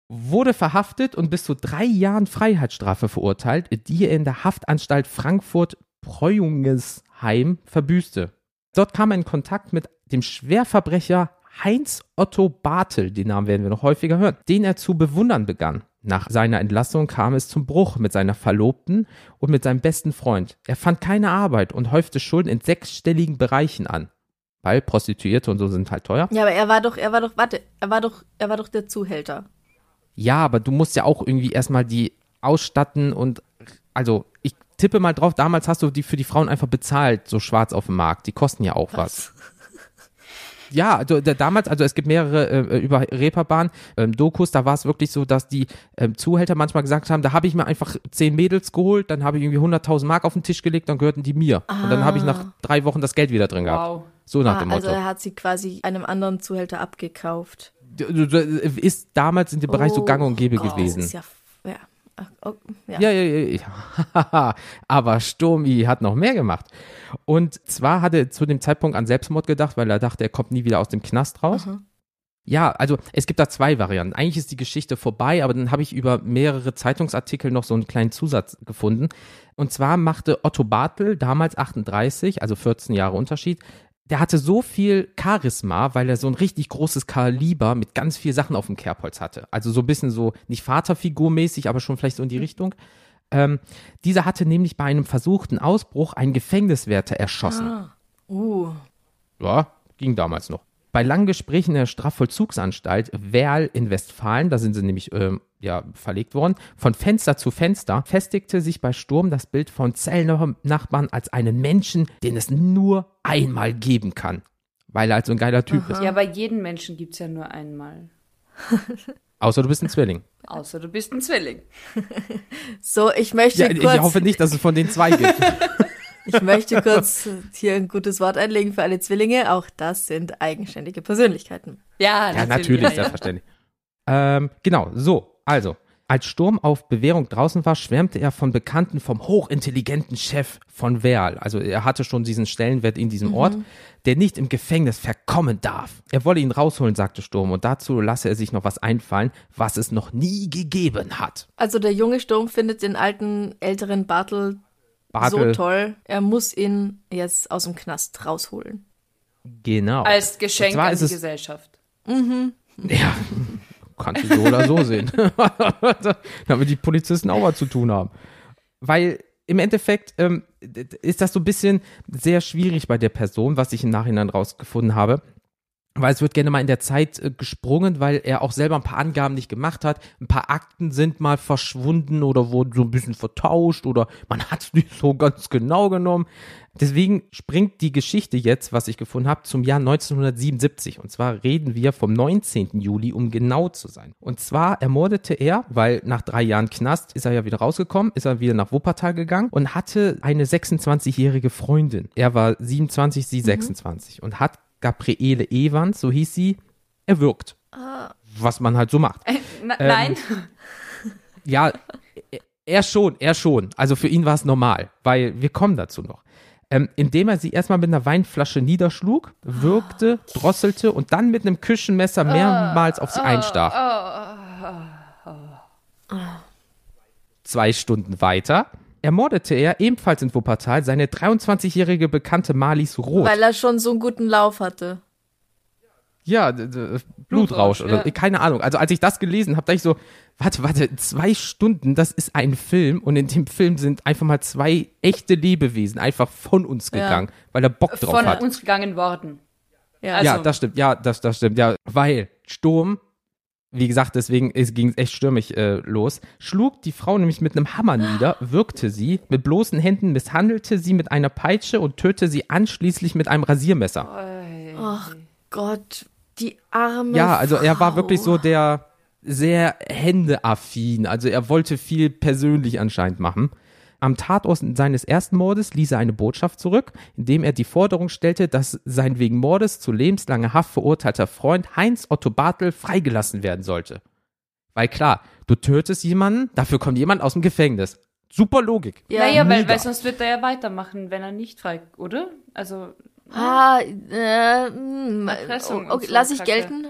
Wurde verhaftet und bis zu drei Jahren Freiheitsstrafe verurteilt, die er in der Haftanstalt Frankfurt-Preuingesheim verbüßte. Dort kam er in Kontakt mit dem Schwerverbrecher Heinz Otto Bartel, den Namen werden wir noch häufiger hören, den er zu bewundern begann. Nach seiner Entlassung kam es zum Bruch mit seiner Verlobten und mit seinem besten Freund. Er fand keine Arbeit und häufte Schulden in sechsstelligen Bereichen an. Weil Prostituierte und so sind halt teuer. Ja, aber er war doch, er war doch, warte, er war doch, er war doch der Zuhälter. Ja, aber du musst ja auch irgendwie erstmal die ausstatten und also ich tippe mal drauf, damals hast du die für die Frauen einfach bezahlt, so schwarz auf dem Markt. Die kosten ja auch was. Ja, also da, damals, also es gibt mehrere äh, über Reeperbahn ähm, Dokus, da war es wirklich so, dass die ähm, Zuhälter manchmal gesagt haben, da habe ich mir einfach zehn Mädels geholt, dann habe ich irgendwie 100.000 Mark auf den Tisch gelegt, dann gehörten die mir. Und dann habe ich nach drei Wochen das Geld wieder drin gehabt. Wow. So nach Ah, dem also Motto. er hat sie quasi einem anderen Zuhälter abgekauft. Ist damals in dem Bereich so gang und gäbe Gott, gewesen. Das ist ja. Ach, oh, ja. Ja, ja, ja, ja. Aber Sturmi hat noch mehr gemacht. Und zwar hat er zu dem Zeitpunkt an Selbstmord gedacht, weil er dachte, er kommt nie wieder aus dem Knast raus. Ja, also es gibt da zwei Varianten. Eigentlich ist die Geschichte vorbei, aber dann habe ich über mehrere Zeitungsartikel noch so einen kleinen Zusatz gefunden. Und zwar machte Otto Bartel, damals 38, also 14 Jahre Unterschied, der hatte so viel Charisma, weil er so ein richtig großes Kaliber mit ganz viel Sachen auf dem Kerbholz hatte. Also so ein bisschen so, nicht Vaterfigurmäßig, aber schon vielleicht so in die Richtung. Ähm, dieser hatte nämlich bei einem versuchten Ausbruch einen Gefängniswärter erschossen. Uh, Ja, ging damals noch. Bei langen Gesprächen in der Strafvollzugsanstalt Werl in Westfalen, da sind sie nämlich ähm, ja, verlegt worden, von Fenster zu Fenster, festigte sich bei Sturm das Bild von Zellnachbarn als einen Menschen, den es nur einmal geben kann. Weil er halt so ein geiler Typ ist. Ja, bei jedem Menschen gibt's ja nur einmal. Außer du bist ein Zwilling. Außer du bist ein Zwilling. so, ich möchte Ja, ich kurz, hoffe nicht, dass es von den zwei gibt. ich möchte kurz hier ein gutes Wort einlegen für alle Zwillinge. Auch das sind eigenständige Persönlichkeiten. Ja, Ja, natürlich, ja, ja. selbstverständlich. Ähm, genau, so, also. Als Sturm auf Bewährung draußen war, schwärmte er von Bekannten vom hochintelligenten Chef von Werl. Also er hatte schon diesen Stellenwert in diesem Ort, der nicht im Gefängnis verkommen darf. Er wolle ihn rausholen, sagte Sturm, und dazu lasse er sich noch was einfallen, was es noch nie gegeben hat. Also der junge Sturm findet den alten, älteren Bartel, Bartel, so toll. Er muss ihn jetzt aus dem Knast rausholen. genau. Als Geschenk an die es- Gesellschaft. Ja, kannst du so oder so sehen. Damit die Polizisten auch was zu tun haben. Weil im Endeffekt ähm, ist das so ein bisschen sehr schwierig bei der Person, was ich im Nachhinein rausgefunden habe. Weil es wird gerne mal in der Zeit äh, gesprungen, weil er auch selber ein paar Angaben nicht gemacht hat. Ein paar Akten sind mal verschwunden oder wurden so ein bisschen vertauscht oder man hat es nicht so ganz genau genommen. Deswegen springt die Geschichte jetzt, was ich gefunden habe, zum Jahr 1977. Und zwar reden wir vom 19. Juli, um genau zu sein. Und zwar ermordete er, weil nach drei Jahren Knast ist er ja wieder rausgekommen, ist er wieder nach Wuppertal gegangen und hatte eine 26-jährige Freundin. Er war 27, sie 26 und hat Gabriele Evans, so hieß sie, erwürgt. Was man halt so macht. Äh, na, nein. Ja, er schon, er schon. Also für ihn war es normal, weil wir kommen dazu noch. Ähm, indem er sie erstmal mit einer Weinflasche niederschlug, würgte, drosselte und dann mit einem Küchenmesser mehrmals auf sie einstach. Zwei Stunden weiter ermordete er ebenfalls in Wuppertal seine 23-jährige Bekannte Marlies Roth. Weil er schon so einen guten Lauf hatte. Ja, Blutrausch Blutrausch, oder ja. keine Ahnung. Also als ich das gelesen habe, dachte ich so, warte, warte, zwei Stunden, das ist ein Film und in dem Film sind einfach mal zwei echte Lebewesen einfach von uns Ja. gegangen, weil er Bock drauf Von hat. uns gegangen worden. Ja, Also- ja, das stimmt, ja, das, das stimmt, ja, weil Sturm, wie gesagt, deswegen ging es echt stürmisch äh, los, schlug die Frau nämlich mit einem Hammer nieder, würgte sie mit bloßen Händen, misshandelte sie mit einer Peitsche und tötete sie anschließend mit einem Rasiermesser. Ach Gott, die arme Ja, also er war Frau. wirklich so der sehr händeaffin. Also er wollte viel persönlich anscheinend machen. Am Tatort seines ersten Mordes ließ er eine Botschaft zurück, indem er die Forderung stellte, dass sein wegen Mordes zu lebenslanger Haft verurteilter Freund Heinz Otto Bartel freigelassen werden sollte. Weil klar, du tötest jemanden, dafür kommt jemand aus dem Gefängnis. Super Logik. Ja. naja, weil, weil sonst wird er ja weitermachen, wenn er nicht frei, oder? Also, Ah, äh, mh, Erpressung okay, so lass ich Kacke. gelten.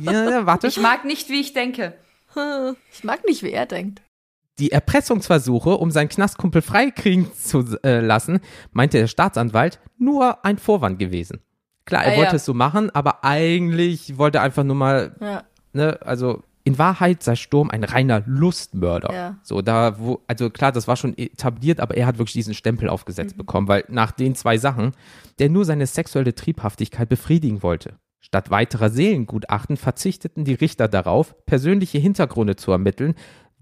Ja, ja, warte. ich mag nicht, wie ich denke. Ich mag nicht, wie er denkt. Die Erpressungsversuche, um seinen Knastkumpel freikriegen zu äh, lassen, meinte der Staatsanwalt, nur ein Vorwand gewesen. Klar, er Ah, wollte ja. es so machen, aber eigentlich wollte er einfach nur mal, Ja. ne, also in Wahrheit sei Sturm ein reiner Lustmörder. Ja. So, da, wo, also klar, das war schon etabliert, aber er hat wirklich diesen Stempel aufgesetzt bekommen, weil nach den zwei Sachen, der nur seine sexuelle Triebhaftigkeit befriedigen wollte. Statt weiterer Seelengutachten verzichteten die Richter darauf, persönliche Hintergründe zu ermitteln,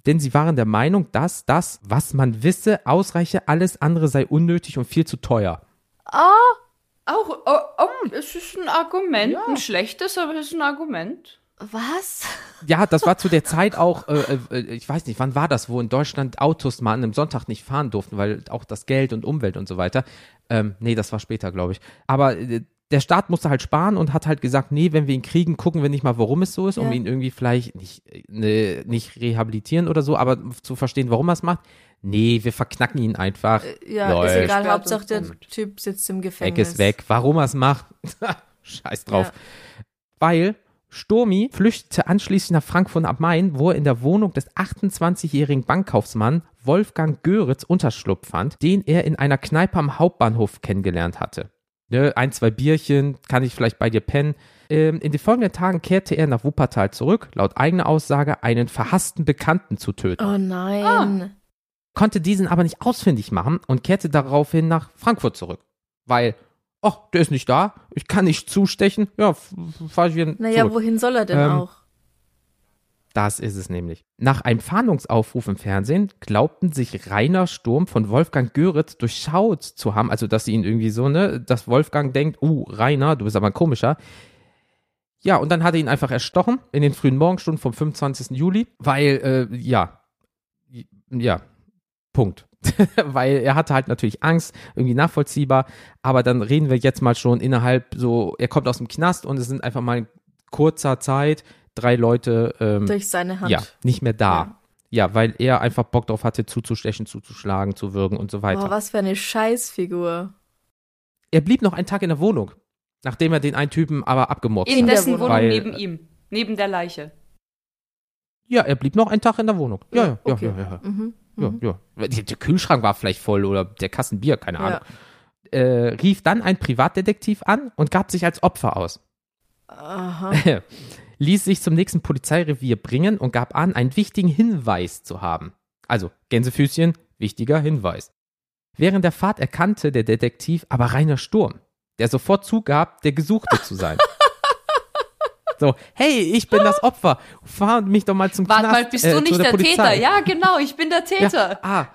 denn sie waren der Meinung, dass das, was man wisse, ausreiche, alles andere sei unnötig und viel zu teuer. Auch, oh, oh, es ist ein Argument, ein schlechtes, aber es ist ein Argument. Was? Ja, das war zu der Zeit auch, äh, äh, ich weiß nicht, wann war das, wo in Deutschland Autos mal an einem Sonntag nicht fahren durften, weil auch das Geld und Umwelt und so weiter. Ähm, nee, das war später, glaube ich. Aber äh, der Staat musste halt sparen und hat halt gesagt, nee, wenn wir ihn kriegen, gucken wir nicht mal, warum es so ist, um Ja. ihn irgendwie vielleicht nicht, äh, ne, nicht rehabilitieren oder so, aber zu verstehen, warum er es macht. Nee, wir verknacken ihn einfach. Ja, Läuft. ist egal. Hauptsache der. Typ sitzt im Weg Gefängnis. ist weg. Warum er es macht? Scheiß drauf. Weil Sturmi flüchtete anschließend nach Frankfurt am Main, wo er in der Wohnung des 28-jährigen Bankkaufsmann Wolfgang Göritz Unterschlupf fand, den er in einer Kneipe am Hauptbahnhof kennengelernt hatte. Ne, ein, zwei Bierchen, kann ich vielleicht bei dir pennen. Ähm, in den folgenden Tagen kehrte er nach Wuppertal zurück, laut eigener Aussage einen verhassten Bekannten zu töten Oh nein. konnte diesen aber nicht ausfindig machen und kehrte daraufhin nach Frankfurt zurück. Weil, ach, der ist nicht da, ich kann nicht zustechen, ja, fahre ich wieder Naja, zurück. wohin soll er denn Ähm, auch? Das ist es nämlich. Nach einem Fahndungsaufruf im Fernsehen glaubten sich Rainer Sturm von Wolfgang Göritz durchschaut zu haben, also dass sie ihn irgendwie so, ne, dass Wolfgang denkt, uh, Rainer, du bist aber ein komischer. Ja, und dann hat er ihn einfach erstochen in den frühen Morgenstunden vom 25. Juli, weil, äh, ja, ja, Punkt. weil er hatte halt natürlich Angst, irgendwie nachvollziehbar, aber dann reden wir jetzt mal schon innerhalb so, er kommt aus dem Knast und es sind einfach mal in kurzer Zeit drei Leute ähm, Durch seine Hand. ja, nicht mehr da. Ja. weil er einfach Bock drauf hatte, zuzustechen, zuzuschlagen, zu würgen und so weiter. Boah, was für eine Scheißfigur. er blieb noch einen Tag in der Wohnung, nachdem er den einen Typen aber abgemurkst In hat. dessen Wohnung. Weil- neben ihm. Neben der Leiche. Ja, er blieb noch einen Tag in der Wohnung. Ja, ja, ja, okay. ja, ja. Mhm. ja, ja. Der, Kühlschrank war vielleicht voll oder der Kasten Bier, keine Ahnung. Ja. Äh, rief dann ein Privatdetektiv an und gab sich als Opfer aus. Aha. ließ sich zum nächsten Polizeirevier bringen und gab an, einen wichtigen Hinweis zu haben. Also, Gänsefüßchen, wichtiger Hinweis. Während der Fahrt erkannte der Detektiv aber Rainer Sturm. der sofort zugab, der Gesuchte zu sein. So, hey, ich bin das Opfer. Fahr mich doch mal zum Warte Knast. mal, bist äh, du zu nicht der, Polizei. Täter? Ja, genau, ich bin der Täter. Ja, ah.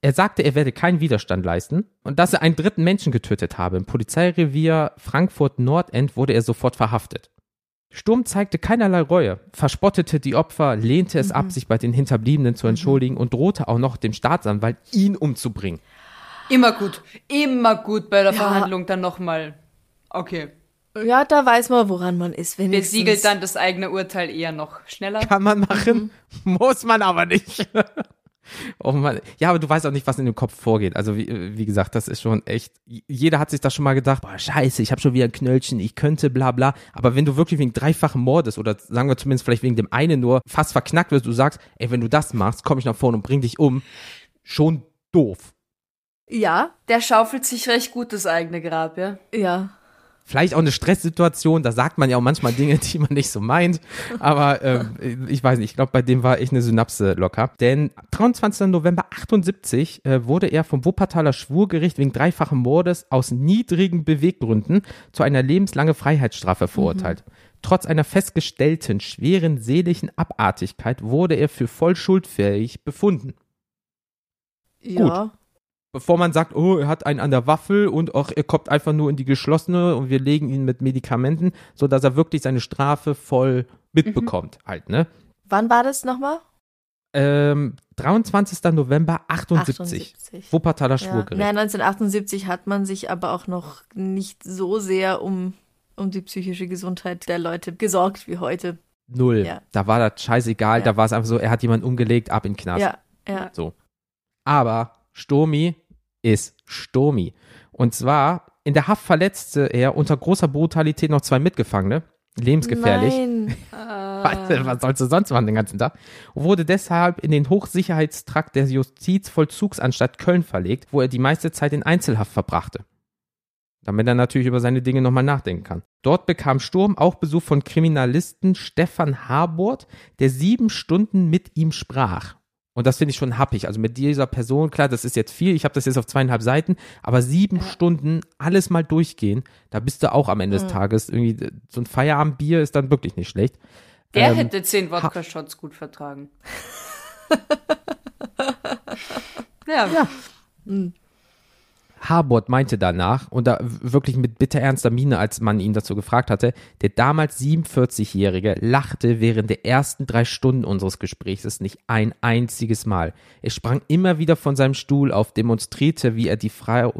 Er sagte, er werde keinen Widerstand leisten und dass er einen dritten Menschen getötet habe. Im Polizeirevier Frankfurt-Nordend wurde er sofort verhaftet. Sturm zeigte keinerlei Reue, verspottete die Opfer, lehnte es ab, sich bei den Hinterbliebenen zu entschuldigen und drohte auch noch dem Staatsanwalt, ihn umzubringen. Immer gut, immer gut bei der Ja. Verhandlung dann nochmal. Okay. Ja, da weiß man, woran man ist. Wenigstens. Besiegelt dann das eigene Urteil eher noch schneller. Kann man machen, muss man aber nicht. Oh Mann. Ja, aber du weißt auch nicht, was in dem Kopf vorgeht. Also wie, wie gesagt, das ist schon echt. Jeder hat sich das schon mal gedacht. Boah, scheiße, ich habe schon wieder ein Knöllchen, ich könnte, bla bla. Aber wenn du wirklich wegen dreifachen Mordes oder sagen wir zumindest vielleicht wegen dem einen nur fast verknackt wirst, du sagst, ey, wenn du das machst, komme ich nach vorne und bring dich um. Schon doof. Ja, Der schaufelt sich recht gut das eigene Grab, ja. ja. Vielleicht auch eine Stresssituation, da sagt man ja auch manchmal Dinge, die man nicht so meint. Aber ähm, ich weiß nicht, ich glaube, bei dem war echt eine Synapse locker. Denn 23. November 78 äh, wurde er vom Wuppertaler Schwurgericht wegen dreifachen Mordes aus niedrigen Beweggründen zu einer lebenslangen Freiheitsstrafe verurteilt. Trotz einer festgestellten schweren seelischen Abartigkeit wurde er für voll schuldfähig befunden. Ja. Bevor man sagt, oh, er hat einen an der Waffel und auch er kommt einfach nur in die geschlossene und wir legen ihn mit Medikamenten, so dass er wirklich seine Strafe voll mitbekommt, halt, ne? Wann war das nochmal? Ähm, 23. November 78. 78. Wuppertaler Ja. Schwurgericht. Ja, 1978 hat man sich aber auch noch nicht so sehr um, um die psychische Gesundheit der Leute gesorgt wie heute. Null. Ja. Da war das scheißegal, Ja. da war es einfach so, er hat jemanden umgelegt, ab in den Knast. Ja, ja. So. Aber Sturmi ist Sturmi. Und zwar, in der Haft verletzte er unter großer Brutalität noch zwei Mitgefangene. Lebensgefährlich. Nein. Was, sollst du sonst machen den ganzen Tag? Und wurde deshalb in den Hochsicherheitstrakt der Justizvollzugsanstalt Köln verlegt, wo er die meiste Zeit in Einzelhaft verbrachte. Damit er natürlich über seine Dinge nochmal nachdenken kann. Dort bekam Sturm auch Besuch von Kriminalisten Stefan Harbord, der sieben Stunden mit ihm sprach. Und das finde ich schon happig. Also mit dieser Person, klar, das ist jetzt viel, ich habe das jetzt auf zweieinhalb Seiten, aber sieben Stunden alles mal durchgehen, da bist du auch am Ende des Tages irgendwie, so ein Feierabendbier ist dann wirklich nicht schlecht. Der Ähm, hätte zehn Wodka-Shots gut vertragen. ja. Ja. Harbord meinte danach, und da wirklich mit bitterernster Miene, als man ihn dazu gefragt hatte, der damals 47-Jährige lachte während der ersten drei Stunden unseres Gesprächs nicht ein einziges Mal. Er sprang immer wieder von seinem Stuhl auf, demonstrierte, wie er die Frau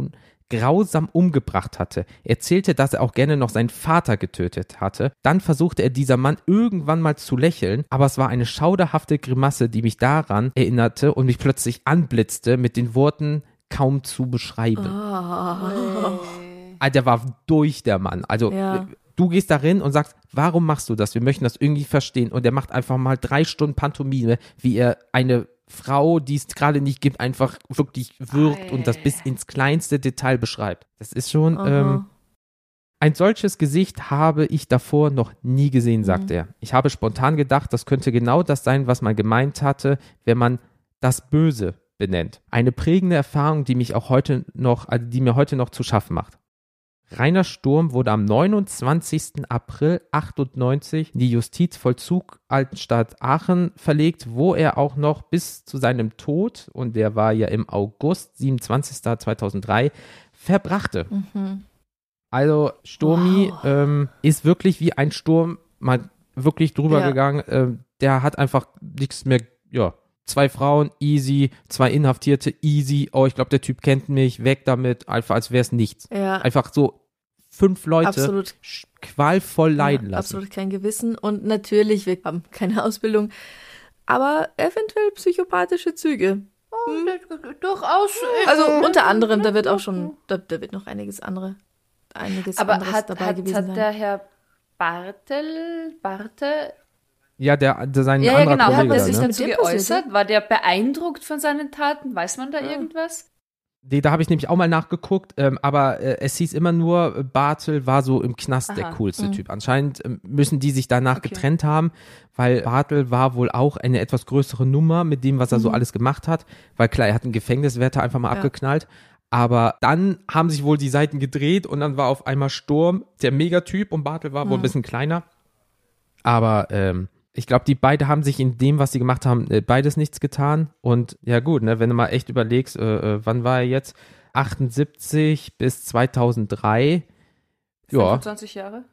grausam umgebracht hatte. Er erzählte, dass er auch gerne noch seinen Vater getötet hatte. Dann versuchte er dieser Mann irgendwann mal zu lächeln, aber es war eine schauderhafte Grimasse, die mich daran erinnerte und mich plötzlich anblitzte mit den Worten kaum zu beschreiben. Ah. Also der war durch, der Mann. Also Ja. du gehst darin und sagst, warum machst du das? Wir möchten das irgendwie verstehen. Und der macht einfach mal drei Stunden Pantomime, wie er eine Frau, die es gerade nicht gibt, einfach wirklich wirkt und das bis ins kleinste Detail beschreibt. Das ist schon, ähm, ein solches Gesicht habe ich davor noch nie gesehen, sagt er. Ich habe spontan gedacht, das könnte genau das sein, was man gemeint hatte, wenn man das Böse benennt. Eine prägende Erfahrung, die mich auch heute noch, also die mir heute noch zu schaffen macht. Rainer Sturm wurde am 29. April 98 in die Justizvollzuganstalt Aachen verlegt, wo er auch noch bis zu seinem Tod, und der war ja im August 27. 2003, verbrachte. Also Sturmi ähm, ist wirklich wie ein Sturm mal wirklich drüber Ja. gegangen. Ähm, der hat einfach nichts mehr, ja, zwei Frauen, easy, zwei Inhaftierte, easy. Oh, ich glaube, der Typ kennt mich, weg damit, einfach als wäre es nichts. Ja. Einfach so fünf Leute Absolut. qualvoll leiden ja, lassen. Absolut kein Gewissen. Und natürlich, wir haben keine Ausbildung, aber eventuell psychopathische Züge. Durchaus. Also unter anderem, da wird auch schon, da, da wird noch einiges andere, einiges Aber anderes hat, dabei hat, gewesen hat sein. der Herr Bartel, Barte, Ja, der, der sein ja, ja anderer genau, hat Kollege er da, sich ne? dazu geäußert? War der beeindruckt von seinen Taten? Weiß man da irgendwas? Nee, da habe ich nämlich auch mal nachgeguckt, ähm, aber äh, es hieß immer nur, Bartel war so im Knast der Aha. coolste Typ. Anscheinend ähm, müssen die sich danach getrennt haben, weil Bartel war wohl auch eine etwas größere Nummer mit dem, was er so alles gemacht hat. Weil klar, er hat einen Gefängniswärter einfach mal Ja. abgeknallt. Aber dann haben sich wohl die Seiten gedreht und dann war auf einmal Sturm der Megatyp und Bartel war wohl ein bisschen kleiner. Aber ähm, ich glaube, die beide haben sich in dem, was sie gemacht haben, äh, beides nichts getan. Und ja gut, ne, wenn du mal echt überlegst, äh, äh, wann war er jetzt? 78 bis 2003. Ja, 25 Jahre?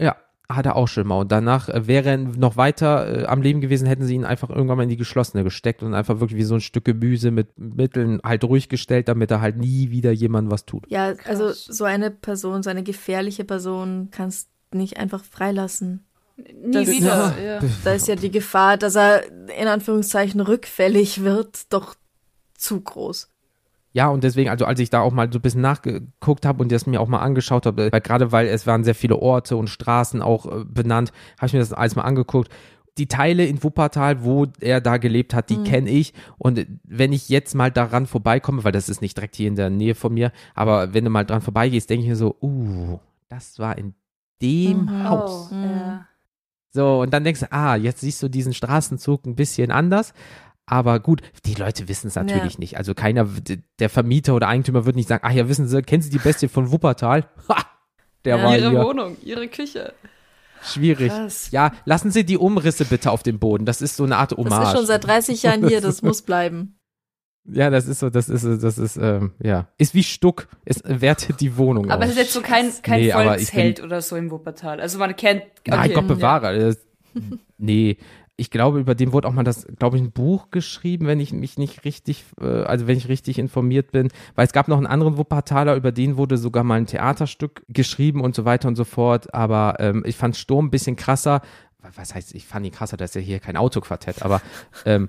ja, hat er auch schon mal. Und danach äh, wäre er noch weiter äh, am Leben gewesen, hätten sie ihn einfach irgendwann mal in die geschlossene gesteckt und einfach wirklich wie so ein Stück Gemüse mit Mitteln halt ruhig gestellt, damit er halt nie wieder jemandem was tut. Ja, also Krass. so eine Person, so eine gefährliche Person kannst nicht einfach freilassen. Nie Das- wieder. Ja. Ja. Da ist ja die Gefahr, dass er in Anführungszeichen rückfällig wird, doch zu groß. Ja, und deswegen, also als ich da auch mal so ein bisschen nachgeguckt habe und das mir auch mal angeschaut habe, weil gerade weil es waren sehr viele Orte und Straßen auch äh, benannt, habe ich mir das alles mal angeguckt. Die Teile in Wuppertal, wo er da gelebt hat, die kenne ich. Und wenn ich jetzt mal daran vorbeikomme, weil das ist nicht direkt hier in der Nähe von mir, aber wenn du mal dran vorbeigehst, denke ich mir so, uh, das war in dem Mhm. Haus. Oh, ja. So, und dann denkst du, ah, jetzt siehst du diesen Straßenzug ein bisschen anders. Aber gut, die Leute wissen es natürlich Ja. nicht. Also keiner, der Vermieter oder Eigentümer wird nicht sagen, ach ja, wissen Sie, kennen Sie die Bestie von Wuppertal? Ha, der Ja. war Ihre hier. Wohnung, ihre Küche. Schwierig. Krass. Ja, lassen Sie die Umrisse bitte auf dem Boden. Das ist so eine Art Das Hommage. ist schon seit 30 Jahren hier, das muss bleiben. Ja, das ist so, das ist, das ist, ähm, ja. Ist wie Stuck. Es wertet die Wohnung Aber auf. es ist jetzt so kein, kein Nee, Volksheld oder so im Wuppertal. Also man kennt. Nein, okay, Gott bewahre. Das- nee, ich glaube, über den wurde auch mal das, glaube ich, ein Buch geschrieben, wenn ich mich nicht richtig, äh, also wenn ich richtig informiert bin. Weil es gab noch einen anderen Wuppertaler, über den wurde sogar mal ein Theaterstück geschrieben und so weiter und so fort. Aber ähm, ich fand Sturm ein bisschen krasser. Was heißt, ich fand ihn krasser, das ist ja hier kein Autoquartett, aber ähm,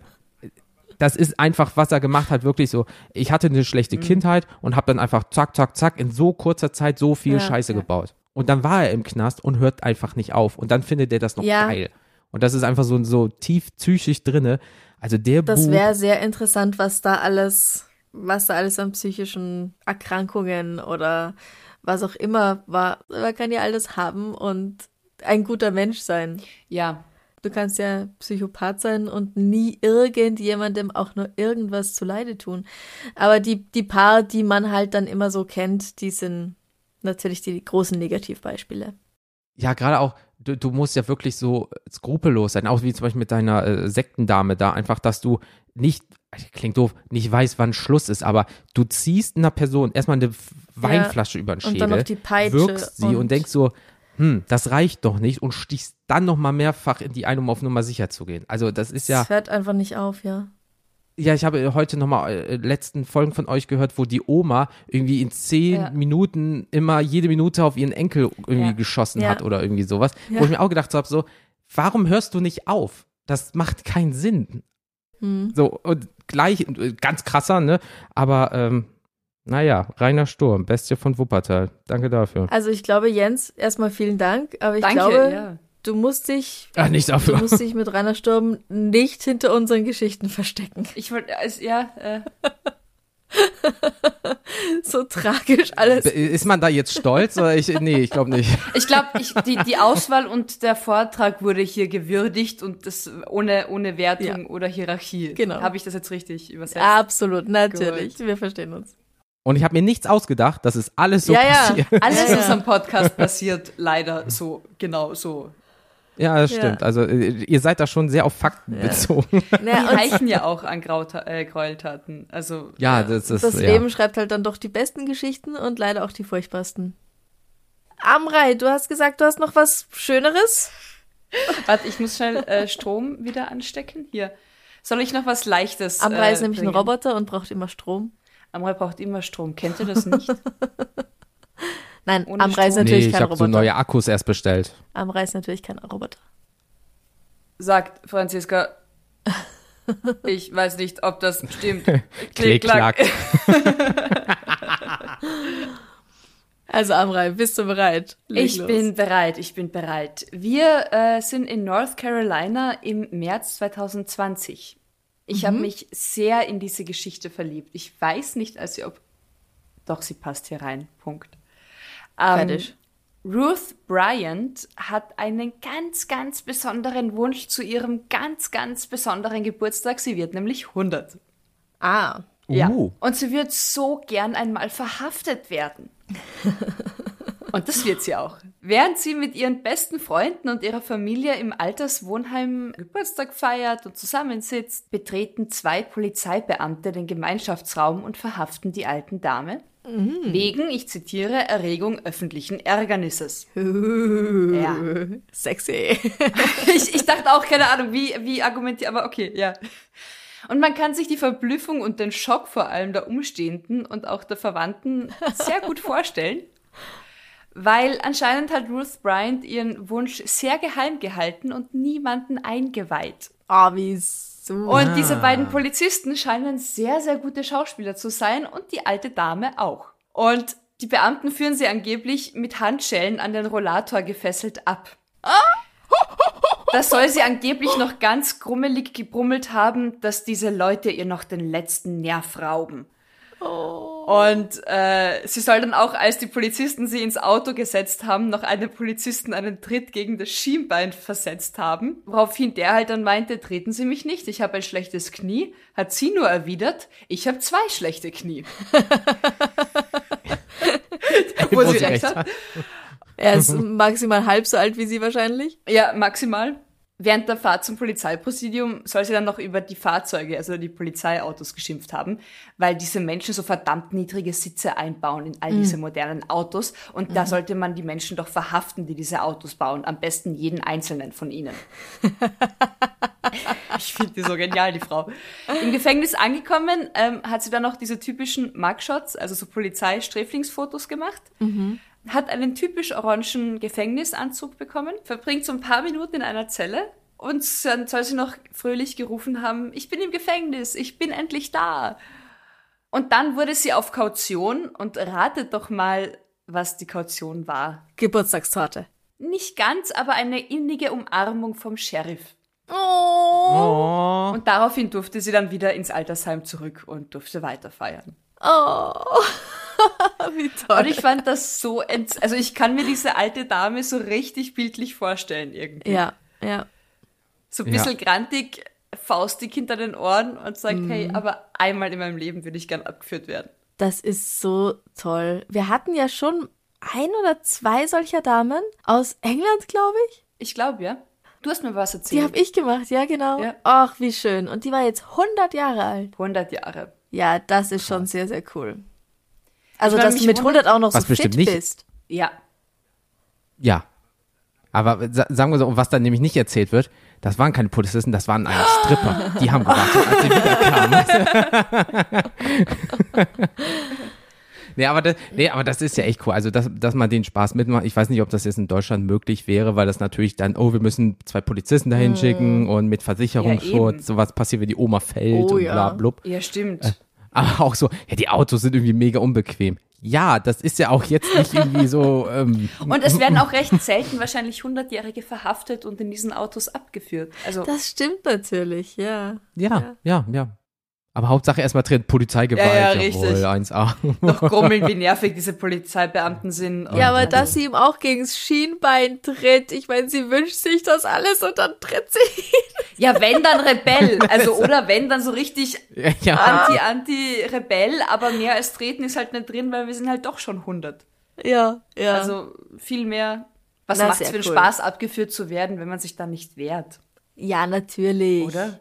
das ist einfach, was er gemacht hat, wirklich so. Ich hatte eine schlechte Mhm. Kindheit und habe dann einfach zack, zack, zack in so kurzer Zeit so viel Ja, Scheiße ja. gebaut. Und dann war er im Knast und hört einfach nicht auf. Und dann findet er das noch Ja. geil. Und das ist einfach so, so tief psychisch drinne. Also der Das wäre sehr interessant, was da alles, was da alles an psychischen Erkrankungen oder was auch immer war. Man kann ja alles haben und ein guter Mensch sein. Ja. Du kannst ja Psychopath sein und nie irgendjemandem auch nur irgendwas zuleide tun. Aber die, die paar, die man halt dann immer so kennt, die sind natürlich die großen Negativbeispiele. ja gerade auch, du, du musst ja wirklich so skrupellos sein, auch wie zum Beispiel mit deiner äh, Sektendame da, einfach, dass du nicht, klingt doof, nicht weißt, wann Schluss ist, aber du ziehst einer Person erstmal eine Weinflasche über den Und Schädel, dann noch die Peitsche wirkst sie und, und- denkst so, hm, das reicht doch nicht und stichst dann nochmal mehrfach in die ein, um auf Nummer sicher zu gehen. Also das ist ja, Es hört einfach nicht auf, ja. Ja, ich habe heute nochmal äh, letzten Folgen von euch gehört, wo die Oma irgendwie in zehn Ja. Minuten immer jede Minute auf ihren Enkel irgendwie Ja. geschossen Ja. hat oder irgendwie sowas. Wo ich mir auch gedacht habe, so, warum hörst du nicht auf? Das macht keinen Sinn. Hm. So, und gleich, äh, ganz krasser, ne? Aber, ähm, naja, Rainer Sturm, Bestie von Wuppertal. Danke dafür. Also ich glaube, Jens, erstmal vielen Dank, aber ich Danke, glaube, ja. Du musst dich, Ach, nicht du dafür. musst dich mit Rainer Sturm nicht hinter unseren Geschichten verstecken. Ich wollte, also, ja, äh, So tragisch alles. Ist man da jetzt stolz? Oder ich, nee, ich glaube nicht. ich glaube, ich, die, die Auswahl und der Vortrag wurde hier gewürdigt und das ohne, ohne Wertung Ja. oder Hierarchie. Genau. Habe ich das jetzt richtig übersetzt? Absolut, natürlich. Wir verstehen uns. Und ich habe mir nichts ausgedacht, das ist alles so Ja, ja. passiert. Alles, Ja, was ja. am Podcast passiert, leider so, genau so. Ja, das Ja. stimmt. Also äh, ihr seid da schon sehr auf Fakten bezogen. Die Naja, und reichen ja auch an Grauta äh, Gräueltaten. Also, Ja, das ist das ja. Leben schreibt halt dann doch die besten Geschichten und leider auch die furchtbarsten. Amrei, du hast gesagt, du hast noch was Schöneres? warte, ich muss schnell äh, Strom wieder anstecken. Hier. Soll ich noch was Leichtes? Amrei äh, ist nämlich ein bringen? Roboter und braucht immer Strom. Amrei braucht immer Strom. Kennt ihr das nicht? Nein, Ohne Amrei ist natürlich nee, ich kein habe so Roboter. neue Akkus erst bestellt. Amrei ist natürlich kein Roboter. Sagt Franziska. Ich weiß nicht, ob das stimmt. Klick, klack. Also Amrei, bist du bereit? Leg Ich los. bin bereit, ich bin bereit. Wir äh, sind in North Carolina im März 2020. Ich habe mich sehr in diese Geschichte verliebt. Ich weiß nicht, also ob. Doch, sie passt hier rein. Punkt. Ähm, Fertig. Ruth Bryant hat einen ganz, ganz besonderen Wunsch zu ihrem ganz, ganz besonderen Geburtstag. Sie wird nämlich 100. Ah, Ja. Uh. Und sie wird so gern einmal verhaftet werden. Und das wird sie auch. Während sie mit ihren besten Freunden und ihrer Familie im Alterswohnheim Geburtstag feiert und zusammensitzt, betreten zwei Polizeibeamte den Gemeinschaftsraum und verhaften die alten Dame. Wegen, ich zitiere, Erregung öffentlichen Ärgernisses. Ja. Sexy. Ich, ich dachte auch, keine Ahnung, wie, wie argumentiert, aber okay, ja. Und man kann sich die Verblüffung und den Schock vor allem der Umstehenden und auch der Verwandten sehr gut vorstellen, weil anscheinend hat Ruth Bryant ihren Wunsch sehr geheim gehalten und niemanden eingeweiht. Ah, wieso? Und diese beiden Polizisten scheinen sehr, sehr gute Schauspieler zu sein und die alte Dame auch. Und die Beamten führen sie angeblich mit Handschellen an den Rollator gefesselt ab. Das soll sie angeblich noch ganz grummelig gebrummelt haben, dass diese Leute ihr noch den letzten Nerv rauben. Und äh, sie soll dann auch, als die Polizisten sie ins Auto gesetzt haben, noch einem Polizisten einen Tritt gegen das Schienbein versetzt haben. Woraufhin der halt dann meinte, treten Sie mich nicht, ich habe ein schlechtes Knie. Hat sie nur erwidert, ich habe zwei schlechte Knie. Wo sie recht hat. Er ist maximal halb so alt wie sie wahrscheinlich. Ja, maximal. Während der Fahrt zum Polizeipräsidium soll sie dann noch über die Fahrzeuge, also die Polizeiautos geschimpft haben, weil diese Menschen so verdammt niedrige Sitze einbauen in all diese modernen Autos. Und da sollte man die Menschen doch verhaften, die diese Autos bauen, am besten jeden einzelnen von ihnen. ich finde die so genial, die Frau. Im Gefängnis angekommen, ähm, hat sie dann noch diese typischen Mugshots, also so Polizeisträflingsfotos gemacht hat einen typisch orangen Gefängnisanzug bekommen, verbringt so ein paar Minuten in einer Zelle und dann soll sie noch fröhlich gerufen haben, ich bin im Gefängnis, ich bin endlich da. Und dann wurde sie auf Kaution und ratet doch mal, was die Kaution war. Geburtstagstorte. Nicht ganz, aber eine innige Umarmung vom Sheriff. Oh. Oh. Und daraufhin durfte sie dann wieder ins Altersheim zurück und durfte weiter feiern. Oh. Wie toll. Und ich fand das so, ent also ich kann mir diese alte Dame so richtig bildlich vorstellen irgendwie. ja, ja. So ein bisschen grantig, faustig hinter den Ohren und sagt, hey, aber einmal in meinem Leben würde ich gern abgeführt werden. Das ist so toll. Wir hatten ja schon ein oder zwei solcher Damen aus England, glaube ich. Ich glaube, ja. Du hast mir was Die erzählt. habe ich gemacht, ja genau. Ja. Ach, wie schön. Und die war jetzt 100 Jahre alt. 100 Jahre. Ja, das ist schon sehr, sehr cool. Also, dass du mit 100 auch noch Was so fit bestimmt nicht- bist. Ja. Ja. Aber sa- sagen wir so, was dann nämlich nicht erzählt wird, das waren keine Polizisten, das waren eigentlich Stripper. Die haben gewartet, als sie wiederkamen. nee, aber das, nee, aber das ist ja echt cool. Also, dass, dass man den Spaß mitmacht. Ich weiß nicht, ob das jetzt in Deutschland möglich wäre, weil das natürlich dann, oh, wir müssen zwei Polizisten dahin schicken und mit Ja, Versicherungsschutz, eben. sowas passiert, wenn die Oma fällt Oh, und ja. bla blub. Ja, stimmt. Aber auch so, ja, die Autos sind irgendwie mega unbequem. Ja, das ist ja auch jetzt nicht irgendwie so, ähm, Und es werden auch recht selten wahrscheinlich 100-Jährige verhaftet und in diesen Autos abgeführt. Also, Das stimmt natürlich, ja. ja, ja, ja. Aber Hauptsache erstmal drin Polizeigewalt, Ja, ja, jawohl, richtig. 1A. noch grummeln, wie nervig diese Polizeibeamten sind. Ja, aber dass sie ihm auch gegens Schienbein tritt. Ich meine, sie wünscht sich das alles und dann tritt sie ihn. Ja, wenn dann Rebell. Also, oder wenn dann so richtig Ja, ja. Anti, Anti-Rebell, aber mehr als treten ist halt nicht drin, weil wir sind halt doch schon 100. Ja, ja. Also viel mehr. Was macht es für den cool. Spaß, abgeführt zu werden, wenn man sich dann nicht wehrt, ja, natürlich. oder?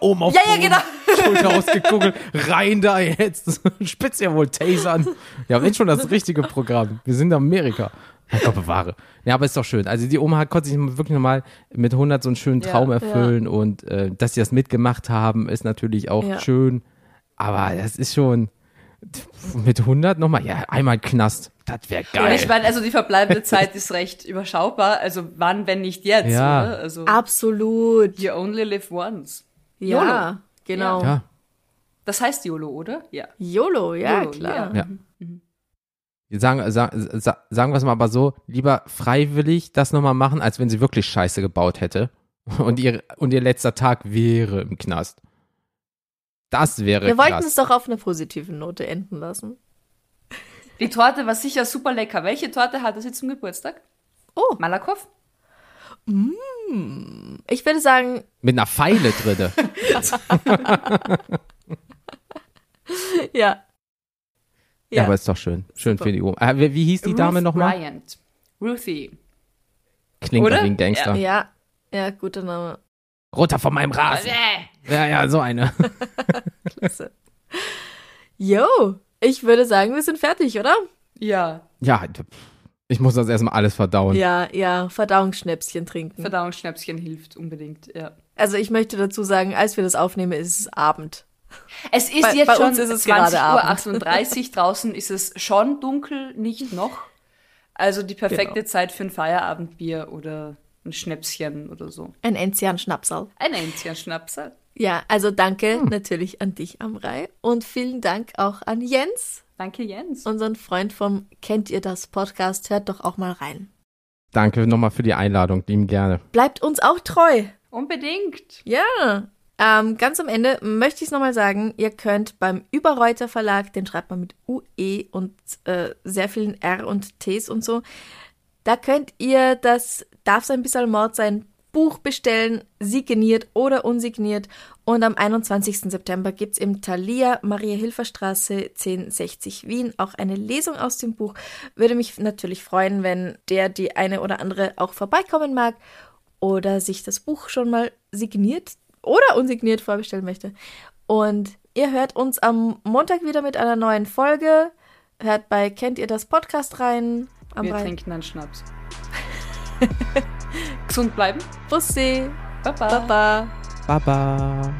Oma auf Ja, ja, genau. Schulter ausgekugelt, rein da jetzt. Spitz ja wohl Tasern. Ja, wenn schon das richtige Programm. Wir sind in Amerika. Mein Gott bewahre. Ja, aber ist doch schön. Also die Oma hat, konnte sich wirklich nochmal mit 100 so einen schönen Ja, Traum erfüllen und äh, dass sie das mitgemacht haben, ist natürlich auch Ja. schön. Aber das ist schon mit 100 nochmal, ja, einmal Knast. Das wäre Und geil. ich meine, also die verbleibende Zeit ist recht überschaubar. Also wann, wenn nicht jetzt, Ja. oder? Also Absolut. you only live once. Ja, genau. ja, Das heißt YOLO, oder? Ja. YOLO, ja, YOLO, klar. ja. Sagen, sagen, sagen wir es mal aber so, lieber freiwillig das nochmal machen, als wenn sie wirklich Scheiße gebaut hätte und ihr, und ihr letzter Tag wäre im Knast. Das wäre Wir wollten krass. es doch auf einer positiven Note enden lassen. Die Torte war sicher super lecker. Welche Torte hatte sie zum Geburtstag? Oh. Malakow? Ich würde sagen, Mit einer Pfeile drinne. Ja. Ja, aber ist doch schön. Schön Super. für die Oma. Äh, wie, wie hieß die Dame Ruth nochmal? Bryant. Ruthie. Klingt Oder? wie ein Gangster. ja, ja, guter Name. Runter von meinem Rasen. Ja, ja, so eine. Klasse. Jo, ich würde sagen, wir sind fertig, oder? Ja, Ja, ich muss das erstmal alles verdauen. Ja, ja, Verdauungsschnäpschen trinken. Verdauungsschnäpschen hilft unbedingt, ja. Also ich möchte dazu sagen, als wir das aufnehmen, ist es Abend. Es ist Bei- jetzt bei schon uns ist es 20 gerade Uhr Abend. 38, draußen ist es schon dunkel, nicht noch. Also die perfekte Genau. Zeit für ein Feierabendbier oder ein Schnäpschen oder so. Ein Enzian-Schnapsal. Ein Enzian-Schnapsal. Ja, also danke natürlich an dich, Amrei. Und vielen Dank auch an Jens, Danke, Jens. unseren Freund vom Kennt ihr das Podcast. Hört doch auch mal rein. Danke nochmal für die Einladung, lieben gerne. Bleibt uns auch treu. Unbedingt. Ja. Ähm, ganz am Ende möchte ich es nochmal sagen, ihr könnt beim Überreuter Verlag, den schreibt man mit UE und äh, sehr vielen R und Ts und so, da könnt ihr das Darf ein bisschen Mord sein Buch bestellen, signiert oder unsigniert. Und am 21. September gibt's im Thalia Maria-Hilfer-Straße 1060 Wien auch eine Lesung aus dem Buch. Würde mich natürlich freuen, wenn der, die eine oder andere auch vorbeikommen mag oder sich das Buch schon mal signiert oder unsigniert vorbestellen möchte. Und ihr hört uns am Montag wieder mit einer neuen Folge. Hört bei Kennt ihr das Podcast rein? Am Wir Rhein. trinken einen Schnaps. Gesund bleiben. Bussi. Baba. Baba. Baba.